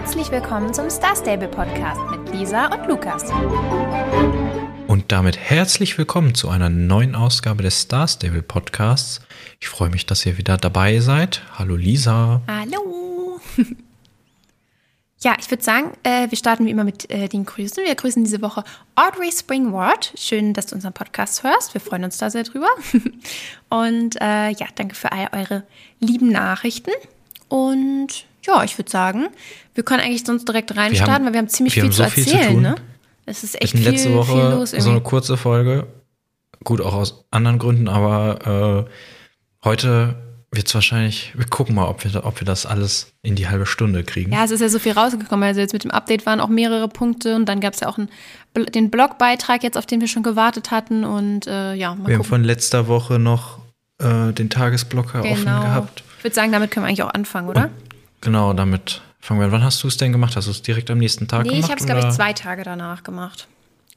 Herzlich willkommen zum Star Stable Podcast mit Lisa und Lukas. Und damit herzlich willkommen zu einer neuen Ausgabe des Star Stable Podcasts. Ich freue mich, dass ihr wieder dabei seid. Hallo Lisa. Hallo. Ja, ich würde sagen, äh, wir starten wie immer mit äh, den Grüßen. Wir grüßen diese Woche Audrey Springward. Schön, dass du unseren Podcast hörst. Wir freuen uns da sehr drüber. Und äh, ja, danke für all eure lieben Nachrichten. Und ja, ich würde sagen, wir können eigentlich sonst direkt reinstarten, haben, weil wir haben ziemlich wir viel, haben so zu erzählen. Viel zu ne? Es ist echt viel, letzte Woche viel los irgendwie. so eine kurze Folge. Gut, auch aus anderen Gründen, aber äh, heute wird es wahrscheinlich, wir gucken mal, ob wir, ob wir das alles in die halbe Stunde kriegen. Ja, es ist ja so viel rausgekommen. Also jetzt mit dem Update waren auch mehrere Punkte und dann gab es ja auch einen, den Blogbeitrag jetzt, auf den wir schon gewartet hatten. Und äh, ja, mal Wir gucken. haben von letzter Woche noch äh, den Tagesblocker genau. offen gehabt. Ich würde sagen, damit können wir eigentlich auch anfangen, oder? Und, genau, damit fangen wir an. Wann hast du es denn gemacht? Hast du es direkt am nächsten Tag nee, gemacht? Nee, ich habe es, glaube ich, zwei Tage danach gemacht.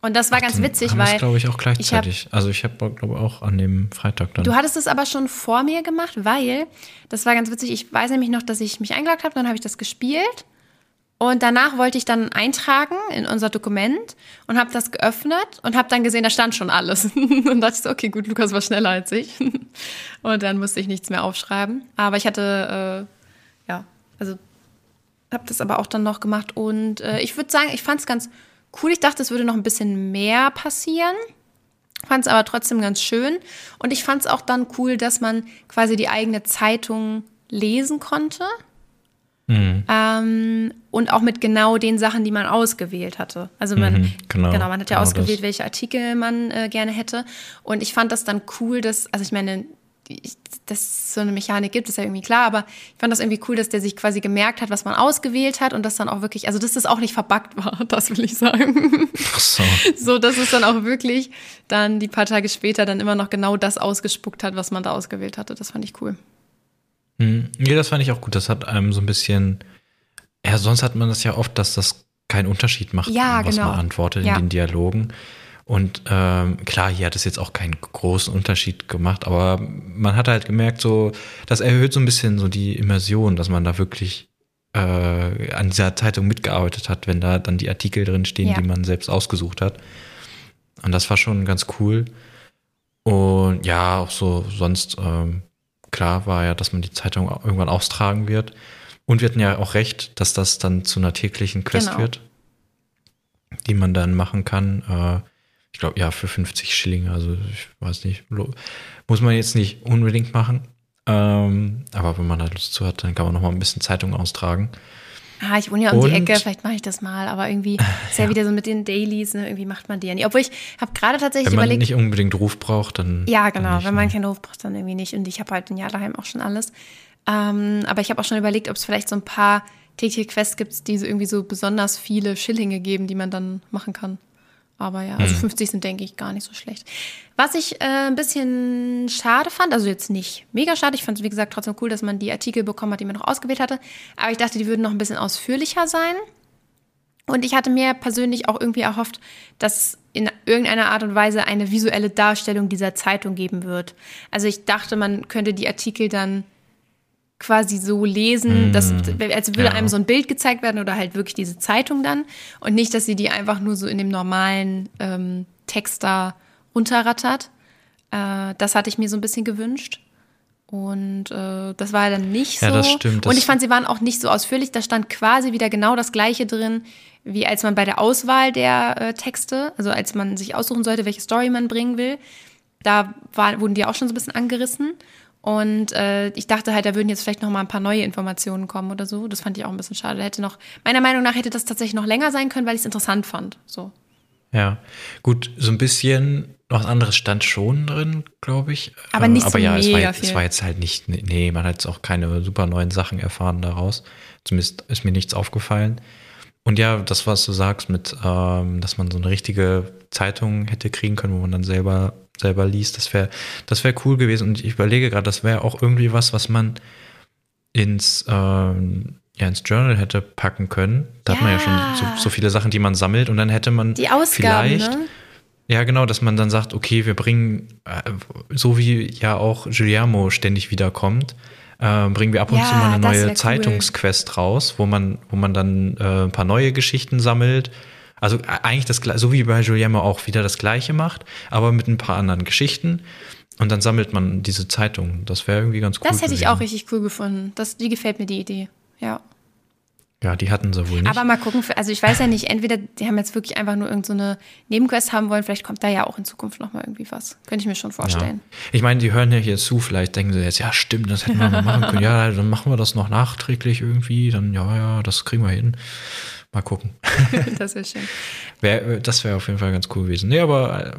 Und das war Ach, ganz witzig, weil. glaube ich, auch gleichzeitig. Ich hab, also, ich habe, glaube ich, auch an dem Freitag dann. Du hattest es aber schon vor mir gemacht, weil das war ganz witzig. Ich weiß nämlich noch, dass ich mich eingeloggt habe, dann habe ich das gespielt. Und danach wollte ich dann eintragen in unser Dokument und habe das geöffnet und habe dann gesehen, da stand schon alles. und dachte ich so, okay, gut, Lukas war schneller als ich. und dann musste ich nichts mehr aufschreiben. Aber ich hatte, äh, ja, also habe das aber auch dann noch gemacht. Und äh, ich würde sagen, ich fand es ganz cool. Ich dachte, es würde noch ein bisschen mehr passieren. Fand es aber trotzdem ganz schön. Und ich fand es auch dann cool, dass man quasi die eigene Zeitung lesen konnte. Mhm. Ähm, und auch mit genau den Sachen, die man ausgewählt hatte. Also man, mhm, genau, genau, man hat ja genau ausgewählt, das. welche Artikel man äh, gerne hätte. Und ich fand das dann cool, dass, also ich meine, dass es so eine Mechanik gibt, ist ja irgendwie klar, aber ich fand das irgendwie cool, dass der sich quasi gemerkt hat, was man ausgewählt hat und das dann auch wirklich, also dass das auch nicht verbuggt war, das will ich sagen. Ach so. So, dass es dann auch wirklich dann die paar Tage später dann immer noch genau das ausgespuckt hat, was man da ausgewählt hatte. Das fand ich cool. Hm. Nee, das fand ich auch gut. Das hat einem so ein bisschen, ja, sonst hat man das ja oft, dass das keinen Unterschied macht, ja, was genau. man antwortet ja. in den Dialogen. Und ähm, klar, hier hat es jetzt auch keinen großen Unterschied gemacht, aber man hat halt gemerkt, so, das erhöht so ein bisschen so die Immersion, dass man da wirklich äh, an dieser Zeitung mitgearbeitet hat, wenn da dann die Artikel drin stehen, ja. die man selbst ausgesucht hat. Und das war schon ganz cool. Und ja, auch so sonst, ähm, klar war ja, dass man die Zeitung irgendwann austragen wird. Und wir hatten ja auch recht, dass das dann zu einer täglichen Quest genau. wird, die man dann machen kann. Ich glaube, ja, für 50 Schilling, also ich weiß nicht, muss man jetzt nicht unbedingt machen. Ähm, aber wenn man da Lust zu hat, dann kann man noch mal ein bisschen Zeitung austragen. Ah, ich wohne ja um und, die Ecke, vielleicht mache ich das mal, aber irgendwie ist ja, ja wieder so mit den Dailies, ne, irgendwie macht man die ja nicht. Obwohl ich habe gerade tatsächlich wenn man überlegt. nicht unbedingt Ruf braucht, dann. Ja, genau, dann wenn man ne? keinen Ruf braucht, dann irgendwie nicht. Und ich habe halt ein Jahr daheim auch schon alles. Ähm, aber ich habe auch schon überlegt, ob es vielleicht so ein paar tägliche Quests gibt, die so irgendwie so besonders viele Schillinge geben, die man dann machen kann. Aber ja, also 50 hm. sind, denke ich, gar nicht so schlecht. Was ich äh, ein bisschen schade fand, also jetzt nicht mega schade, ich fand es, wie gesagt, trotzdem cool, dass man die Artikel bekommen hat, die man noch ausgewählt hatte. Aber ich dachte, die würden noch ein bisschen ausführlicher sein. Und ich hatte mir persönlich auch irgendwie erhofft, dass es in irgendeiner Art und Weise eine visuelle Darstellung dieser Zeitung geben wird. Also ich dachte, man könnte die Artikel dann quasi so lesen, mm, dass, als würde ja. einem so ein Bild gezeigt werden oder halt wirklich diese Zeitung dann und nicht, dass sie die einfach nur so in dem normalen ähm, Text da runterrattert. Äh, das hatte ich mir so ein bisschen gewünscht. Und äh, das war dann nicht so. Ja, das stimmt. und ich fand, sie waren auch nicht so ausführlich. Da stand quasi wieder genau das Gleiche drin, wie als man bei der Auswahl der äh, Texte, also als man sich aussuchen sollte, welche Story man bringen will. Da war, wurden die auch schon so ein bisschen angerissen. Und äh, ich dachte halt, da würden jetzt vielleicht noch mal ein paar neue Informationen kommen oder so. Das fand ich auch ein bisschen schade. Hätte noch, meiner Meinung nach hätte das tatsächlich noch länger sein können, weil ich es interessant fand. So. Ja, gut, so ein bisschen was anderes stand schon drin, glaube ich. Aber nicht Aber so ja, es war, jetzt, es war jetzt halt nicht, nee, man hat jetzt auch keine super neuen Sachen erfahren daraus. Zumindest ist mir nichts aufgefallen. Und ja, das, was du sagst, mit, ähm, dass man so eine richtige Zeitung hätte kriegen können, wo man dann selber selber liest. Das wäre das wär cool gewesen. Und ich überlege gerade, das wäre auch irgendwie was, was man ins, ähm, ja, ins Journal hätte packen können. Da Ja. hat man ja schon so, so viele Sachen, die man sammelt. Und dann hätte man Die Ausgaben, vielleicht. ne? Ja, genau, dass man dann sagt, okay, wir bringen, äh, so wie ja auch Giuliano ständig wiederkommt, äh, bringen wir ab und Ja, zu mal eine neue cool. Zeitungsquest raus, wo man, wo man dann äh, ein paar neue Geschichten sammelt. Also äh, eigentlich das so wie bei Juliemme auch wieder das gleiche macht, aber mit ein paar anderen Geschichten. Und dann sammelt man diese Zeitung. Das wäre irgendwie ganz cool. Das hätte ich gewesen. auch richtig cool gefunden. Das, die gefällt mir, die Idee. Ja. Ja, die hatten sie wohl nicht. Aber mal gucken, also ich weiß ja nicht, entweder die haben jetzt wirklich einfach nur irgendeine so Nebenquest haben wollen, vielleicht kommt da ja auch in Zukunft nochmal irgendwie was. Könnte ich mir schon ja. vorstellen. Ich meine, die hören ja hier zu, vielleicht denken sie jetzt, ja, stimmt, das hätten wir mal machen können. Ja, dann machen wir das noch nachträglich irgendwie. Dann, ja, ja, das kriegen wir hin. Mal gucken. das wäre schön. Wär, äh, das wäre auf jeden Fall ganz cool gewesen. Nee, aber äh,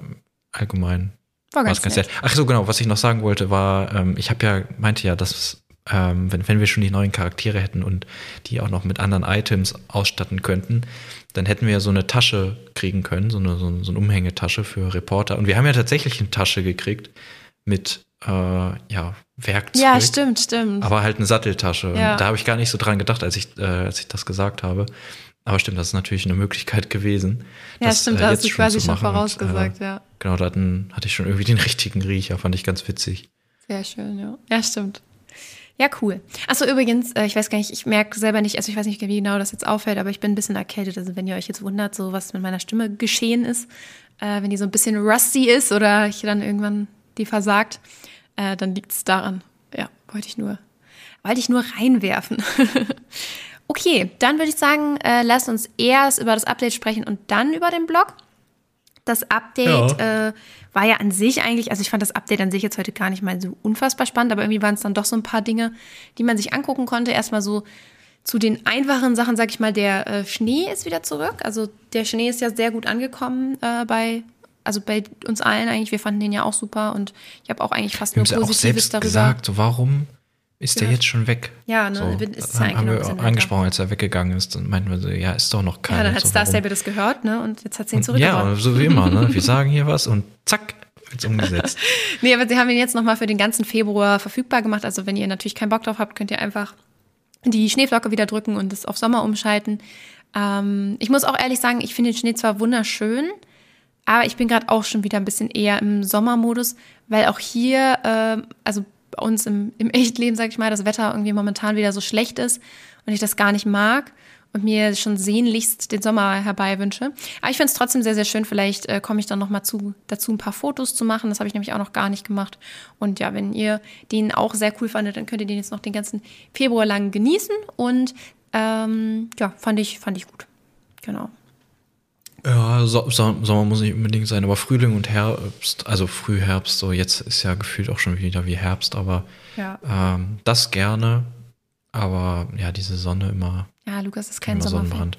allgemein War ganz, es ganz nett. nett. Ach so, genau, was ich noch sagen wollte, war, ähm, ich habe ja, meinte ja, dass ähm, wenn, wenn wir schon die neuen Charaktere hätten und die auch noch mit anderen Items ausstatten könnten, dann hätten wir ja so eine Tasche kriegen können, so eine, so, eine- so eine Umhängetasche für Reporter. Und wir haben ja tatsächlich eine Tasche gekriegt mit äh, ja, Werkzeug. Ja, stimmt, stimmt. Aber halt eine Satteltasche. Ja. Da habe ich gar nicht so dran gedacht, als ich, äh, als ich das gesagt habe. Aber stimmt, das ist natürlich eine Möglichkeit gewesen. ja, das, stimmt, äh, da hast du quasi schon machen. Und, vorausgesagt, äh, ja. Genau, da hatten, hatte ich schon irgendwie den richtigen Riecher, fand ich ganz witzig. Sehr schön, ja. Ja, stimmt. Ja, cool. Achso, übrigens, äh, ich weiß gar nicht, ich merke selber nicht, also ich weiß nicht, wie genau das jetzt auffällt, aber ich bin ein bisschen erkältet. Also wenn ihr euch jetzt wundert, so was mit meiner Stimme geschehen ist, äh, wenn die so ein bisschen rusty ist oder ich dann irgendwann die versagt, äh, dann liegt es daran. Ja, wollte ich nur, wollte ich nur reinwerfen. okay, dann würde ich sagen, äh, lasst uns erst über das Update sprechen und dann über den Blog. Das Update äh, war ja an sich eigentlich, also ich fand das Update an sich jetzt heute gar nicht mal so unfassbar spannend, aber irgendwie waren es dann doch so ein paar Dinge, die man sich angucken konnte. Erstmal so zu den einfachen Sachen, sag ich mal, der äh, Schnee ist wieder zurück. Also der Schnee ist ja sehr gut angekommen äh, bei, also bei uns allen eigentlich. Wir fanden den ja auch super und ich habe auch eigentlich fast Wir nur ja auch Positives selbst darüber. gesagt, so warum ist der Gehört. jetzt schon weg? Ja, ne, so, ist ja haben wir angesprochen, als er weggegangen ist. Dann meinten wir so, ja, ist doch noch keiner. Ja, dann hat so, Star? Stable das gehört, ne? Und jetzt hat sie ihn Ja, zurückgebracht. so wie immer, ne? Wir sagen hier was und zack, wird's umgesetzt. Nee, aber sie haben ihn jetzt nochmal für den ganzen Februar verfügbar gemacht. Also wenn ihr natürlich keinen Bock drauf habt, könnt ihr einfach die Schneeflocke wieder drücken und es auf Sommer umschalten. Ähm, ich muss auch ehrlich sagen, ich finde den Schnee zwar wunderschön, aber ich bin gerade auch schon wieder ein bisschen eher im Sommermodus, weil auch hier, ähm, also bei uns im, im Echtleben, sag ich mal, das Wetter irgendwie momentan wieder so schlecht ist und ich das gar nicht mag und mir schon sehnlichst den Sommer herbei wünsche. Aber ich finde es trotzdem sehr, sehr schön. Vielleicht äh, komme ich dann noch mal zu, dazu, ein paar Fotos zu machen. Das habe ich nämlich auch noch gar nicht gemacht. Und ja, wenn ihr den auch sehr cool fandet, dann könnt ihr den jetzt noch den ganzen Februar lang genießen. Und ähm, ja, fand ich, fand ich gut. Genau. Ja, so, so, Sommer muss nicht unbedingt sein, aber Frühling und Herbst, also Frühherbst, so jetzt ist ja gefühlt auch schon wieder wie Herbst, aber Ja. ähm, das gerne. Aber ja, diese Sonne immer, Ja, Lukas ist kein. Sonnenbrand.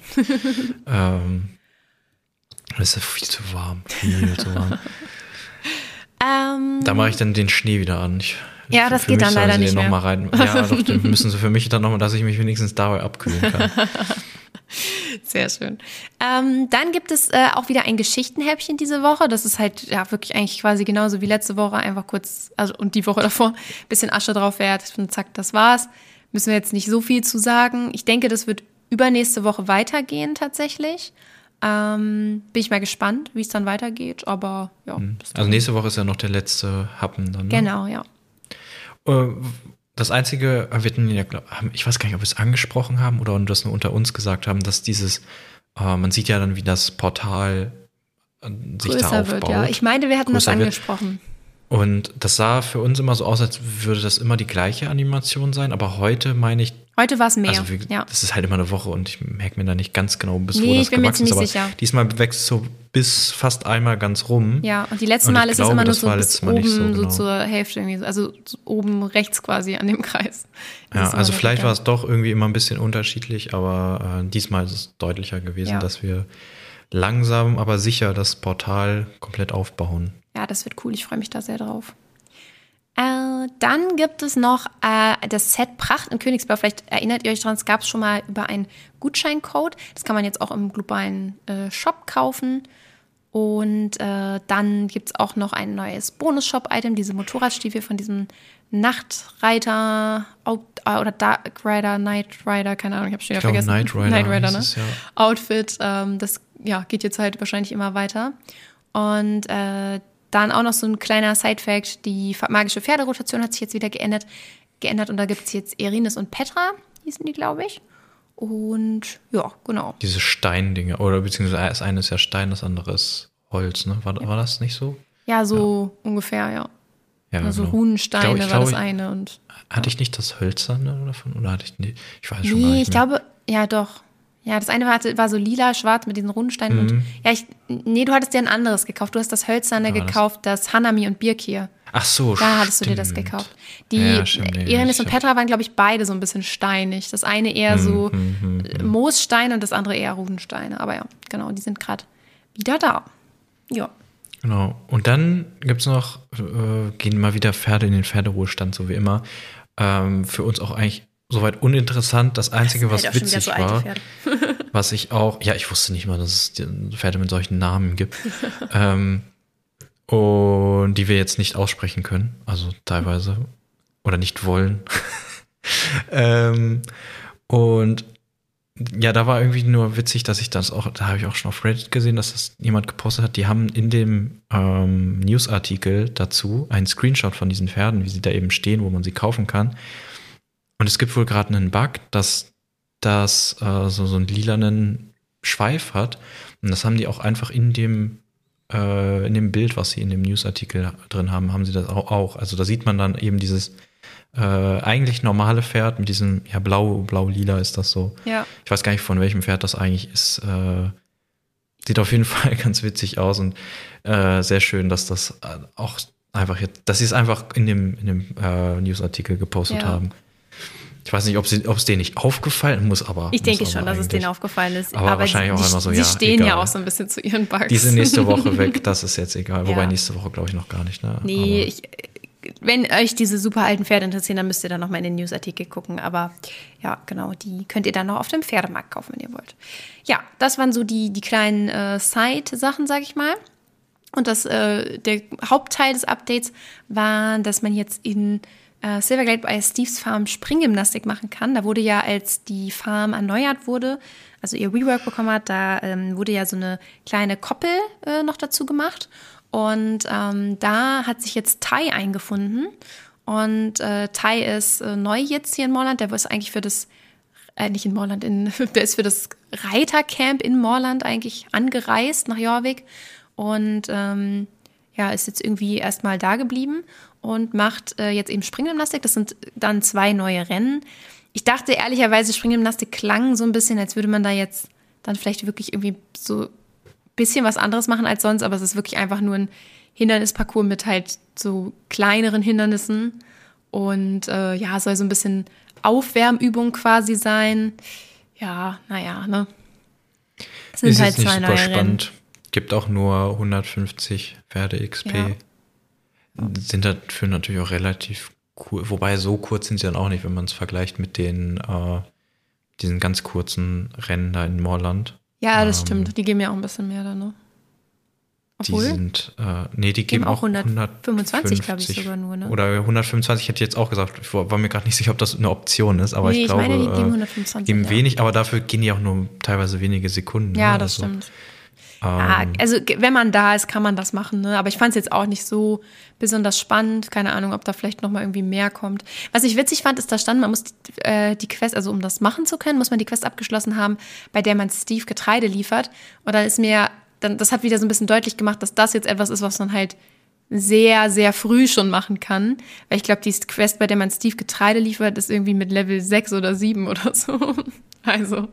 ähm, das ist ja viel zu warm. Viel zu warm. Ähm, Da mache ich dann den Schnee wieder an. Ich, Ja, das geht dann leider nicht mehr. Noch mal rein. Ja, doch, müssen sie für mich dann nochmal, dass ich mich wenigstens dabei abkühlen kann. Sehr schön. Ähm, dann gibt es äh, auch wieder ein Geschichtenhäppchen diese Woche. Das ist halt ja wirklich eigentlich quasi genauso wie letzte Woche. Einfach kurz, also und die Woche davor, bisschen Asche drauf wert und zack, das war's. Müssen wir jetzt nicht so viel zu sagen. Ich denke, das wird übernächste Woche weitergehen tatsächlich. Ähm, bin ich mal gespannt, wie es dann weitergeht. Aber ja, das Also nächste Woche ist ja noch der letzte Happen dann. Ne? genau, ja. Äh, Das Einzige, wir hatten ja, ich weiß gar nicht, ob wir es angesprochen haben oder das nur unter uns gesagt haben, dass dieses, äh, man sieht ja dann, wie das Portal äh, sich da Größer aufbaut. wird, ja. Ich meine, wir hatten das wird. angesprochen. Und das sah für uns immer so aus, als würde das immer die gleiche Animation sein, aber heute meine ich, Heute war es mehr. also wie, ja. das ist halt immer eine Woche und ich merke mir da nicht ganz genau, bis Nee, wo das ich bin mir gewachsen ist, aber ziemlich sicher. diesmal wächst so bis fast einmal ganz rum. Ja, und die letzten Mal ist es immer nur so bis oben, so so, genau. zur Hälfte irgendwie, so- also so oben rechts quasi an dem Kreis. Das Ja, also vielleicht war es doch irgendwie immer ein bisschen unterschiedlich, aber äh, diesmal ist es deutlicher gewesen, Ja. dass wir langsam, aber sicher das Portal komplett aufbauen. Ja, das wird cool. Ich freue mich da sehr drauf. Dann gibt es noch äh, das Set Pracht in Königsblau. Vielleicht erinnert ihr euch dran, es gab es schon mal über einen Gutscheincode. Das kann man jetzt auch im globalen äh, Shop kaufen. Und äh, dann gibt es auch noch ein neues Bonus-Shop-Item, diese Motorradstiefel von diesem Nachtreiter äh, oder Dark Rider, Night Rider, keine Ahnung, ich habe schon wieder vergessen. Knight Rider Night Rider, ne? es, ja. Outfit. Ähm, das ja, geht jetzt halt wahrscheinlich immer weiter. Und äh, dann auch noch so ein kleiner Side-Fact: Die magische Pferderotation hat sich jetzt wieder geändert. geändert und da gibt es jetzt Erinus und Petra, hießen die, glaube ich. Und ja, genau. Diese Steindinger, oder beziehungsweise das eine ist ja Stein, das andere ist Holz, ne? War, war das nicht so? Ja, so ja. ungefähr, ja. Ja, also genau. Runensteine Ich glaub- ich war das glaub, eine und Hatte ich nicht das Hölzerne davon? Oder hatte ich nicht? Ich weiß schon gar Nee, nicht ich mehr. glaube, ja doch. Ja, das eine war, war so lila, schwarz mit diesen Rundsteinen Mhm. und ja, ich, nee, du hattest dir ein anderes gekauft. Du hast das hölzerne das? gekauft, das Hanami und Birkir. Ach so, Da hattest du dir das gekauft. Die Ja, stimmt, nee, Irenis und Petra waren, glaube ich, beide so ein bisschen steinig. Das eine eher so Mhm, äh, Moossteine und das andere eher Rudensteine. Aber ja, genau, die sind gerade wieder da. Ja. Genau. Und dann gibt es noch, äh, gehen mal wieder Pferde in den Pferderuhestand, so wie immer. Ähm, für uns auch eigentlich soweit uninteressant. Das Einzige, was schon wieder witzig so war, was ich auch, ja, ich wusste nicht mal, dass es Pferde mit solchen Namen gibt. ähm, und die wir jetzt nicht aussprechen können, also teilweise, oder nicht wollen. ähm, und ja, da war irgendwie nur witzig, dass ich das auch, da habe ich auch schon auf Reddit gesehen, dass das jemand gepostet hat. Die haben in dem ähm, Newsartikel dazu einen Screenshot von diesen Pferden, wie sie da eben stehen, wo man sie kaufen kann. Und es gibt wohl gerade einen Bug, dass das äh, so, so einen lilanen Schweif hat. Und das haben die auch einfach in dem, äh, in dem Bild, was sie in dem Newsartikel drin haben, haben sie das auch. auch. Also da sieht man dann eben dieses äh, eigentlich normale Pferd mit diesem, ja, blau, blau-lila ist das so. Ja. Ich weiß gar nicht, von welchem Pferd das eigentlich ist. Äh, sieht auf jeden Fall ganz witzig aus und äh, sehr schön, dass das äh, auch einfach jetzt, dass sie es einfach in dem, in dem Newsartikel gepostet Ja. haben. Ich weiß nicht, ob es denen nicht aufgefallen muss, aber. Ich denke schon, aber dass es denen aufgefallen ist. Aber wahrscheinlich sie, auch die, immer so, sie ja, stehen ja egal. auch so ein bisschen zu ihren Bugs. Die sind nächste Woche weg, das ist jetzt egal. Wobei Ja. nächste Woche glaube ich noch gar nicht. Ne? Nee, Aber- ich, wenn euch diese super alten Pferde interessieren, dann müsst ihr dann nochmal in den Newsartikel gucken. Aber ja, genau, die könnt ihr dann noch auf dem Pferdemarkt kaufen, wenn ihr wollt. Ja, das waren so die, die kleinen äh, Side-Sachen, sag ich mal. Und das, äh, der Hauptteil des Updates war, dass man jetzt in äh, Silverglade bei Steves Farm Springgymnastik machen kann. Da wurde ja, als die Farm erneuert wurde, also ihr Rework bekommen hat, da ähm, wurde ja so eine kleine Koppel äh, noch dazu gemacht. Und ähm, da hat sich jetzt Tai eingefunden. Und äh, Tai ist äh, neu jetzt hier in Morland. Der ist eigentlich für das äh, nicht in Morland, in, der ist für das Reitercamp in Morland eigentlich angereist nach Jorvik und ähm, ja, ist jetzt irgendwie erstmal da geblieben und macht äh, jetzt eben Springgymnastik. Das sind dann zwei neue Rennen. Ich dachte ehrlicherweise, Springgymnastik klang so ein bisschen, als würde man da jetzt dann vielleicht wirklich irgendwie so ein bisschen was anderes machen als sonst, aber es ist wirklich einfach nur ein Hindernisparcours mit halt so kleineren Hindernissen. Und äh, ja, soll so ein bisschen Aufwärmübung quasi sein. Ja, naja, ne? Sind ist halt jetzt nicht zwei super Rennen. spannend. Gibt auch nur 150 Pferde XP. Ja. Sind dafür natürlich auch relativ cool. Wobei so kurz sind sie dann auch nicht, wenn man es vergleicht mit den äh, diesen ganz kurzen Rennen da in Moorland. Ja, das Ähm, stimmt. Die geben ja auch ein bisschen mehr da, ne? Die Obwohl, sind, äh, nee, die geben geben auch auch 125, glaube ich, 150 sogar nur, ne? Oder 125 hätte ich jetzt auch gesagt. Ich war mir gerade nicht sicher, ob das eine Option ist, aber Nee, ich ich glaube, meine, die geben äh, 125, geben ja. wenig, aber dafür gehen die auch nur teilweise wenige Sekunden. ja, ne? das Also, stimmt. Ja, also ge- wenn man da ist, kann man das machen, ne? Aber ich fand es jetzt auch nicht so besonders spannend. Keine Ahnung, ob da vielleicht noch mal irgendwie mehr kommt. Was ich witzig fand, ist, da stand, man muss die, äh, die Quest, also um das machen zu können, muss man die Quest abgeschlossen haben, bei der man Steve Getreide liefert. Und dann ist mir, dann, das hat wieder so ein bisschen deutlich gemacht, dass das jetzt etwas ist, was man halt sehr, sehr früh schon machen kann. Weil ich glaube, die Quest, bei der man Steve Getreide liefert, ist irgendwie mit Level 6 oder 7 oder so. Also,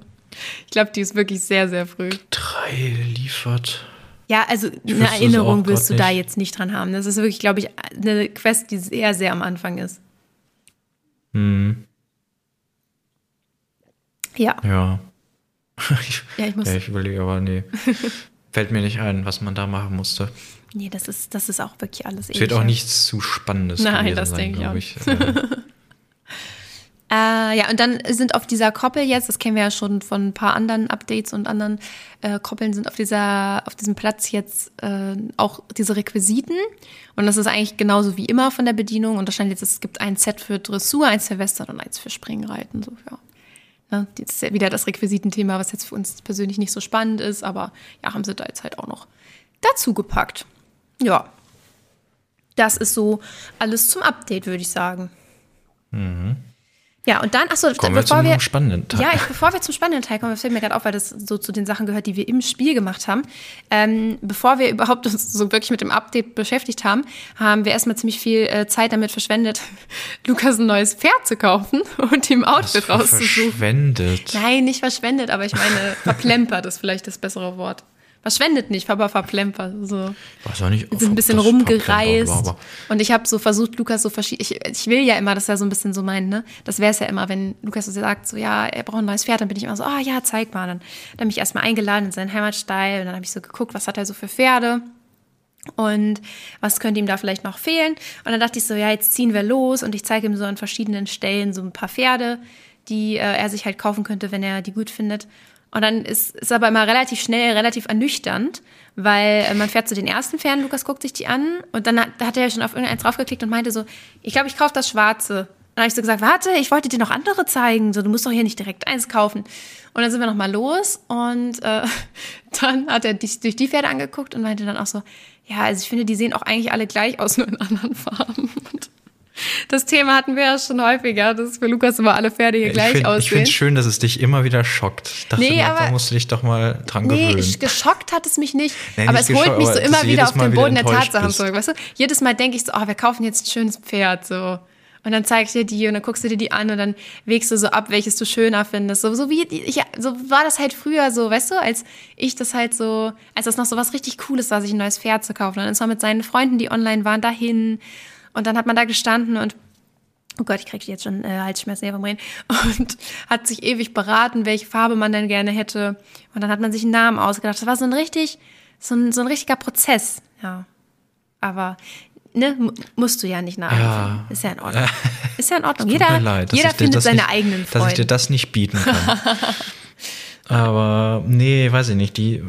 ich glaube, die ist wirklich sehr, sehr früh. Drei liefert. Ja, also eine wüsste es Erinnerung wirst du grad da nicht. jetzt nicht dran haben. Das ist wirklich, glaube ich, eine Quest, die sehr, sehr am Anfang ist. Hm, Ja, ja. ich, ja, ich muss. ja, ich überlege, aber nee. Fällt mir nicht ein, was man da machen musste. Nee, das ist, das ist auch wirklich alles Es wird auch nichts zu Spannendes Nein, gewesen das sein, denke ich glaube auch ich. Äh, ja, und dann sind auf dieser Koppel jetzt, das kennen wir ja schon von ein paar anderen Updates und anderen äh, Koppeln, sind auf dieser, auf diesem Platz jetzt äh, auch diese Requisiten. Und das ist eigentlich genauso wie immer von der Bedienung. Und da stand jetzt, es gibt ein Set für Dressur, eins für Western und eins für Springreiten. So, ja. Ne, das ist ja wieder das Requisitenthema, was jetzt für uns persönlich nicht so spannend ist, aber ja, haben sie da jetzt halt auch noch dazu gepackt. Ja. Das ist so alles zum Update, würde ich sagen. Ja, und dann, achso, Kommen wir bevor zum wir. spannenden Teil. Ja, ich, bevor wir zum spannenden Teil kommen, das fällt mir gerade auf, weil das so zu den Sachen gehört, die wir im Spiel gemacht haben. Ähm, bevor wir überhaupt uns so wirklich mit dem Update beschäftigt haben, haben wir erstmal ziemlich viel äh, Zeit damit verschwendet, Lukas ein neues Pferd zu kaufen und ihm Outfit rauszusuchen. Verschwendet. Nein, nicht verschwendet, aber ich meine, verplempert ist vielleicht das bessere Wort. Verschwendet nicht, aber verplempert. So. Weiß auch nicht, sind ein bisschen rumgereist. war, Und ich habe so versucht, Lukas so verschieden. Ich, ich will ja immer, dass er so ein bisschen so meint, ne? Das wäre es ja immer, wenn Lukas so sagt, so, ja, er braucht ein neues Pferd, dann bin ich immer so, ah ja, zeig mal. Dann, dann habe ich erstmal eingeladen in seinen Heimatstall und dann habe ich so geguckt, was hat er so für Pferde und was könnte ihm da vielleicht noch fehlen. Und dann dachte ich so, ja, jetzt ziehen wir los und ich zeige ihm so an verschiedenen Stellen so ein paar Pferde, die äh, er sich halt kaufen könnte, wenn er die gut findet. Und dann ist es aber immer relativ schnell, relativ ernüchternd, weil äh, man fährt zu den ersten Pferden, Lukas guckt sich die an und dann hat, hat er ja schon auf irgendeins draufgeklickt und meinte so, ich glaube, ich kaufe das Schwarze. Und dann habe ich so gesagt, warte, ich wollte dir noch andere zeigen, so du musst doch hier nicht direkt eins kaufen. Und dann sind wir noch mal los und äh, dann hat er dich durch die Pferde angeguckt und meinte dann auch so, ja, also ich finde, die sehen auch eigentlich alle gleich aus, nur in anderen Farben. Das Thema hatten wir ja schon häufiger, dass für Lukas immer alle Pferde hier ich gleich finde aussehen. es schön, dass es dich immer wieder schockt. Ich dachte, Nee, mal, da aber- musst du dich doch mal dran Nee, gewöhnen. ich, geschockt hat es mich nicht. Nee, aber nicht es holt mich so aber immer wieder auf den Boden der Tatsachen bist. zurück. Weißt du, jedes Mal denke ich so, oh, wir kaufen jetzt ein schönes Pferd, so. Und dann zeige ich dir die und dann guckst du dir die an und dann wägst du so ab, welches du schöner findest. So, so wie, ich, so war das halt früher so, weißt du, als ich das halt so, als das noch so was richtig Cooles war, sich ein neues Pferd zu kaufen. Und dann ist man mit seinen Freunden, die online waren, dahin. Und dann hat man da gestanden und Oh Gott, ich kriege jetzt schon äh, Halsschmerzen hier vom Reden. Und hat sich ewig beraten, welche Farbe man denn gerne hätte. Und dann hat man sich einen Namen ausgedacht. Das war so ein richtig, so ein, so ein richtiger Prozess. Ja. Aber, ne, mu- musst du ja nicht nachempfinden. Ja. Ist ja in Ordnung. Ist ja in Ordnung. Tut Jeder, mir leid, jeder findet das seine nicht, eigenen Dass ich dir Freunde. das nicht bieten kann. Aber nee, weiß ich nicht. Die,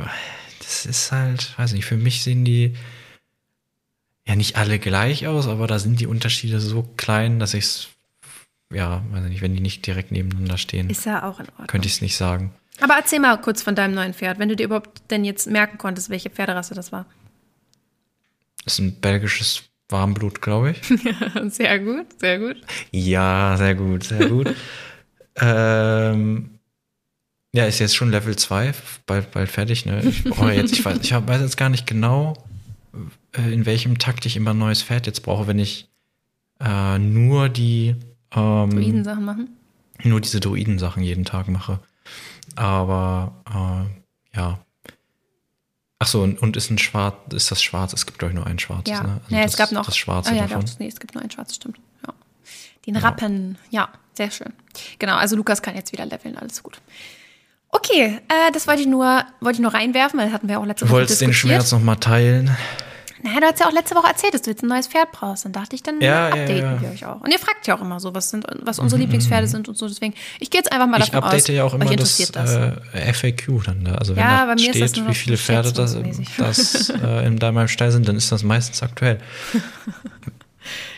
das ist halt, weiß ich nicht, für mich sehen die ja nicht alle gleich aus, aber da sind die Unterschiede so klein, dass ich es, ja, weiß ich nicht, wenn die nicht direkt nebeneinander stehen, Ist ja auch in Ordnung. könnte ich es nicht sagen. Aber erzähl mal kurz von deinem neuen Pferd, wenn du dir überhaupt denn jetzt merken konntest, welche Pferderasse das war. Das ist ein belgisches Warmblut, glaube ich. Sehr gut, sehr gut. Ja, sehr gut, sehr gut. ähm, ja, ist jetzt schon Level 2, bald, bald fertig. Ne? Ich, brauche jetzt, ich, weiß, ich weiß jetzt gar nicht genau, in welchem Takt ich immer ein neues Pferd jetzt brauche, wenn ich äh, nur die ähm, Druidensachen machen. nur diese Druidensachen jeden Tag mache. Aber äh, ja. Ach so, und, und ist ein Schwarz, ist das schwarz? Es gibt glaube ich nur ein schwarzes, Ja, ne? Also ja das, es gab noch. das Schwarze ah, ja, davon. Doch, nee, es gibt nur ein schwarzes, stimmt. Ja. Den Rappen, ja, sehr schön. Genau, also Lukas kann jetzt wieder leveln, alles gut. Okay, äh, das wollte ich nur, wollte ich nur reinwerfen, weil das hatten wir auch letzte Du Woche wolltest den. Schmerz nochmal teilen. Naja, du hast ja auch letzte Woche erzählt, dass du jetzt ein neues Pferd brauchst. Dann dachte ich, dann Ja, ja, updaten ja. Mhm, wir euch auch. Und ihr fragt ja auch immer so, was sind, was unsere Lieblingspferde sind und so. Deswegen, ich gehe jetzt einfach mal Ich davon aus. update ja auch immer das, das. Äh, FAQ dann da. Also wenn Ja, da steht, wie viele Pferde das, das äh, in deinem Stall sind, dann ist das meistens aktuell.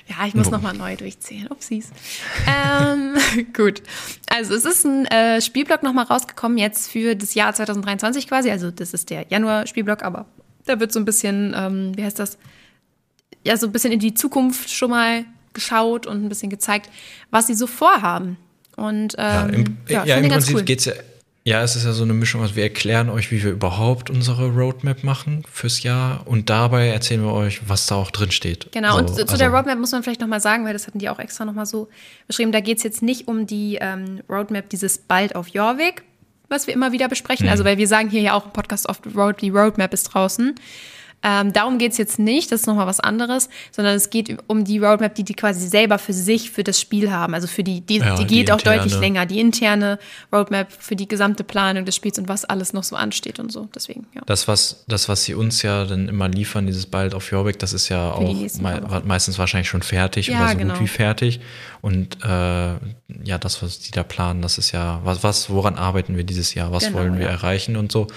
Ja, ich muss Wo- nochmal neu durchzählen. Upsies. ähm, gut. Also es ist ein äh, Spielblock nochmal rausgekommen jetzt für das Jahr 2023 quasi. Also das ist der Januar-Spielblock, aber da wird so ein bisschen, ähm, wie heißt das? Ja, so ein bisschen in die Zukunft schon mal geschaut und ein bisschen gezeigt, was sie so vorhaben. Und Ja, ähm, im, ja, ja, im Prinzip cool. geht's ja. Ja, es ist ja so eine Mischung aus, wir erklären euch, wie wir überhaupt unsere Roadmap machen fürs Jahr und dabei erzählen wir euch, was da auch drin steht. Genau, So, und zu also- der Roadmap muss man vielleicht nochmal sagen, weil das hatten die auch extra nochmal so beschrieben. Da geht es jetzt nicht um die ähm, Roadmap, dieses bald auf Jorvik, was wir immer wieder besprechen. Also, weil wir sagen hier ja auch im Podcast oft, Road, die Roadmap ist draußen. Ähm, darum geht es jetzt nicht, das ist nochmal was anderes, sondern es geht um die Roadmap, die die quasi selber für sich, für das Spiel haben. Also für die, die, Ja, die die geht auch interne. deutlich länger. Die interne Roadmap für die gesamte Planung des Spiels und was alles noch so ansteht und so. Deswegen, ja. Das, was, das, was sie uns ja dann immer liefern, dieses Bald auf Jorvik, das ist ja die auch Wochen. meistens wahrscheinlich schon fertig Ja, oder so genau. gut wie fertig. Und äh, ja, das, was die da planen, das ist ja, was, was, woran arbeiten wir dieses Jahr, was Genau, wollen wir ja. erreichen und so.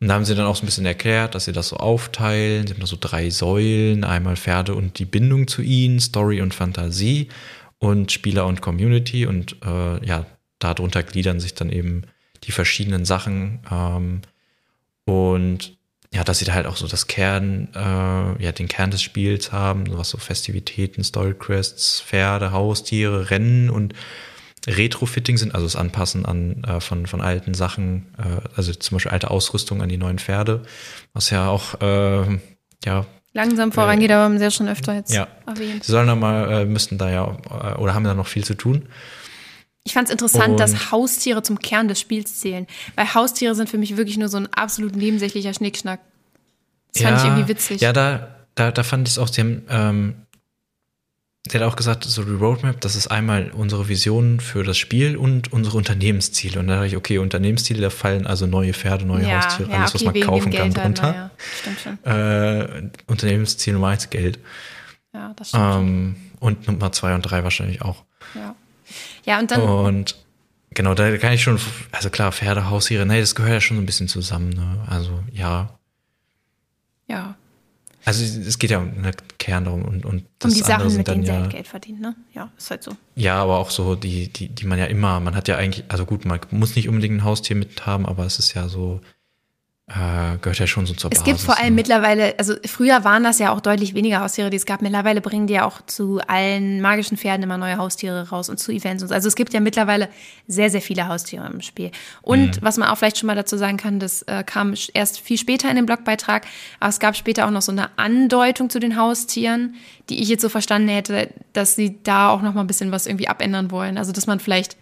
Und da haben sie dann auch so ein bisschen erklärt, dass sie das so aufteilen. Sie haben da so drei Säulen, einmal Pferde und die Bindung zu ihnen, Story und Fantasie und Spieler und Community. Und äh, ja, darunter gliedern sich dann eben die verschiedenen Sachen. Ähm, und ja, dass sie da halt auch so das Kern, äh, ja, den Kern des Spiels haben, was so Festivitäten, Story Quests, Pferde, Haustiere, Rennen und Retrofitting sind, also das Anpassen an äh, von, von alten Sachen, äh, also zum Beispiel alte Ausrüstung an die neuen Pferde, was ja auch, äh, ja. Langsam vorangeht, äh, aber haben sie ja schon öfter jetzt ja. erwähnt. Sie sollen da mal, äh, müssten da ja, äh, oder haben da noch viel zu tun. Ich fand es interessant, und dass Haustiere zum Kern des Spiels zählen. Weil Haustiere sind für mich wirklich nur so ein absolut nebensächlicher Schnickschnack. Das ja, fand ich irgendwie witzig. Ja, da, da, da fand ich es auch, sie haben, ähm, der hat auch gesagt, so die Roadmap, das ist einmal unsere Vision für das Spiel und unsere Unternehmensziele. Und da dachte ich, okay, Unternehmensziele, da fallen also neue Pferde, neue ja, Haustiere, ja, alles, okay, was man kaufen kann, drunter. Ja. Stimmt schon. Äh, Unternehmensziel Nummer eins, Geld. Ja, das stimmt. Ähm, und Nummer zwei und drei wahrscheinlich auch. Ja. Ja, und dann. Und genau, da kann ich schon, also klar, Pferde, Haustiere, nee, das gehört ja schon so ein bisschen zusammen, ne? Also, ja. Ja. Also es geht ja um den Kern darum und, und um die Sachen, mit denen ja, sie halt Geld verdienen, ne? Ja, ist halt so. Ja, aber auch so, die, die, die man ja immer, man hat ja eigentlich, also gut, man muss nicht unbedingt ein Haustier mit haben, aber es ist ja so, äh, gehört ja schon so zur es Basis. Es gibt vor allem ne? mittlerweile, also früher waren das ja auch deutlich weniger Haustiere, die es gab. Mittlerweile bringen die ja auch zu allen magischen Pferden immer neue Haustiere raus und zu Events und so. Also es gibt ja mittlerweile sehr, sehr viele Haustiere im Spiel. Und mhm. was man auch vielleicht schon mal dazu sagen kann, das äh, kam erst viel später in dem Blogbeitrag, aber es gab später auch noch so eine Andeutung zu den Haustieren, die ich jetzt so verstanden hätte, dass sie da auch noch mal ein bisschen was irgendwie abändern wollen. Also dass man vielleicht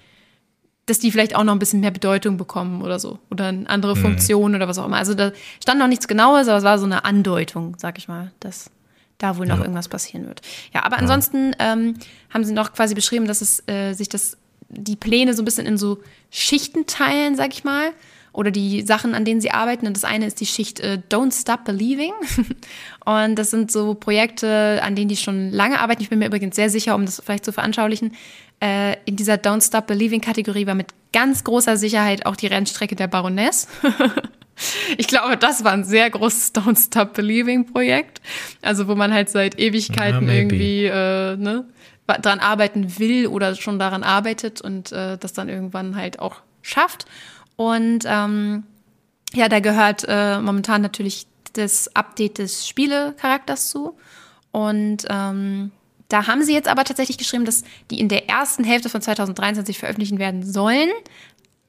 dass die vielleicht auch noch ein bisschen mehr Bedeutung bekommen oder so. Oder eine andere mhm. Funktion oder was auch immer. Also da stand noch nichts Genaues, aber es war so eine Andeutung, sag ich mal, dass da wohl noch ja. irgendwas passieren wird. Ja, aber ansonsten ähm, haben sie noch quasi beschrieben, dass es äh, sich das, die Pläne so ein bisschen in so Schichten teilen, sag ich mal. Oder die Sachen, an denen sie arbeiten. Und das eine ist die Schicht äh, Don't Stop Believing. und das sind so Projekte, an denen die schon lange arbeiten. Ich bin mir übrigens sehr sicher, um das vielleicht zu veranschaulichen, äh, in dieser Don't Stop Believing Kategorie war mit ganz großer Sicherheit auch die Rennstrecke der Baroness. ich glaube, das war ein sehr großes Don't Stop Believing Projekt. Also wo man halt seit Ewigkeiten ja, irgendwie äh, ne, dran arbeiten will oder schon daran arbeitet und äh, das dann irgendwann halt auch schafft. Und ähm, ja, da gehört äh, momentan natürlich das Update des Spielecharakters zu. Und ähm, da haben sie jetzt aber tatsächlich geschrieben, dass die in der ersten Hälfte von 2023 veröffentlichen werden sollen.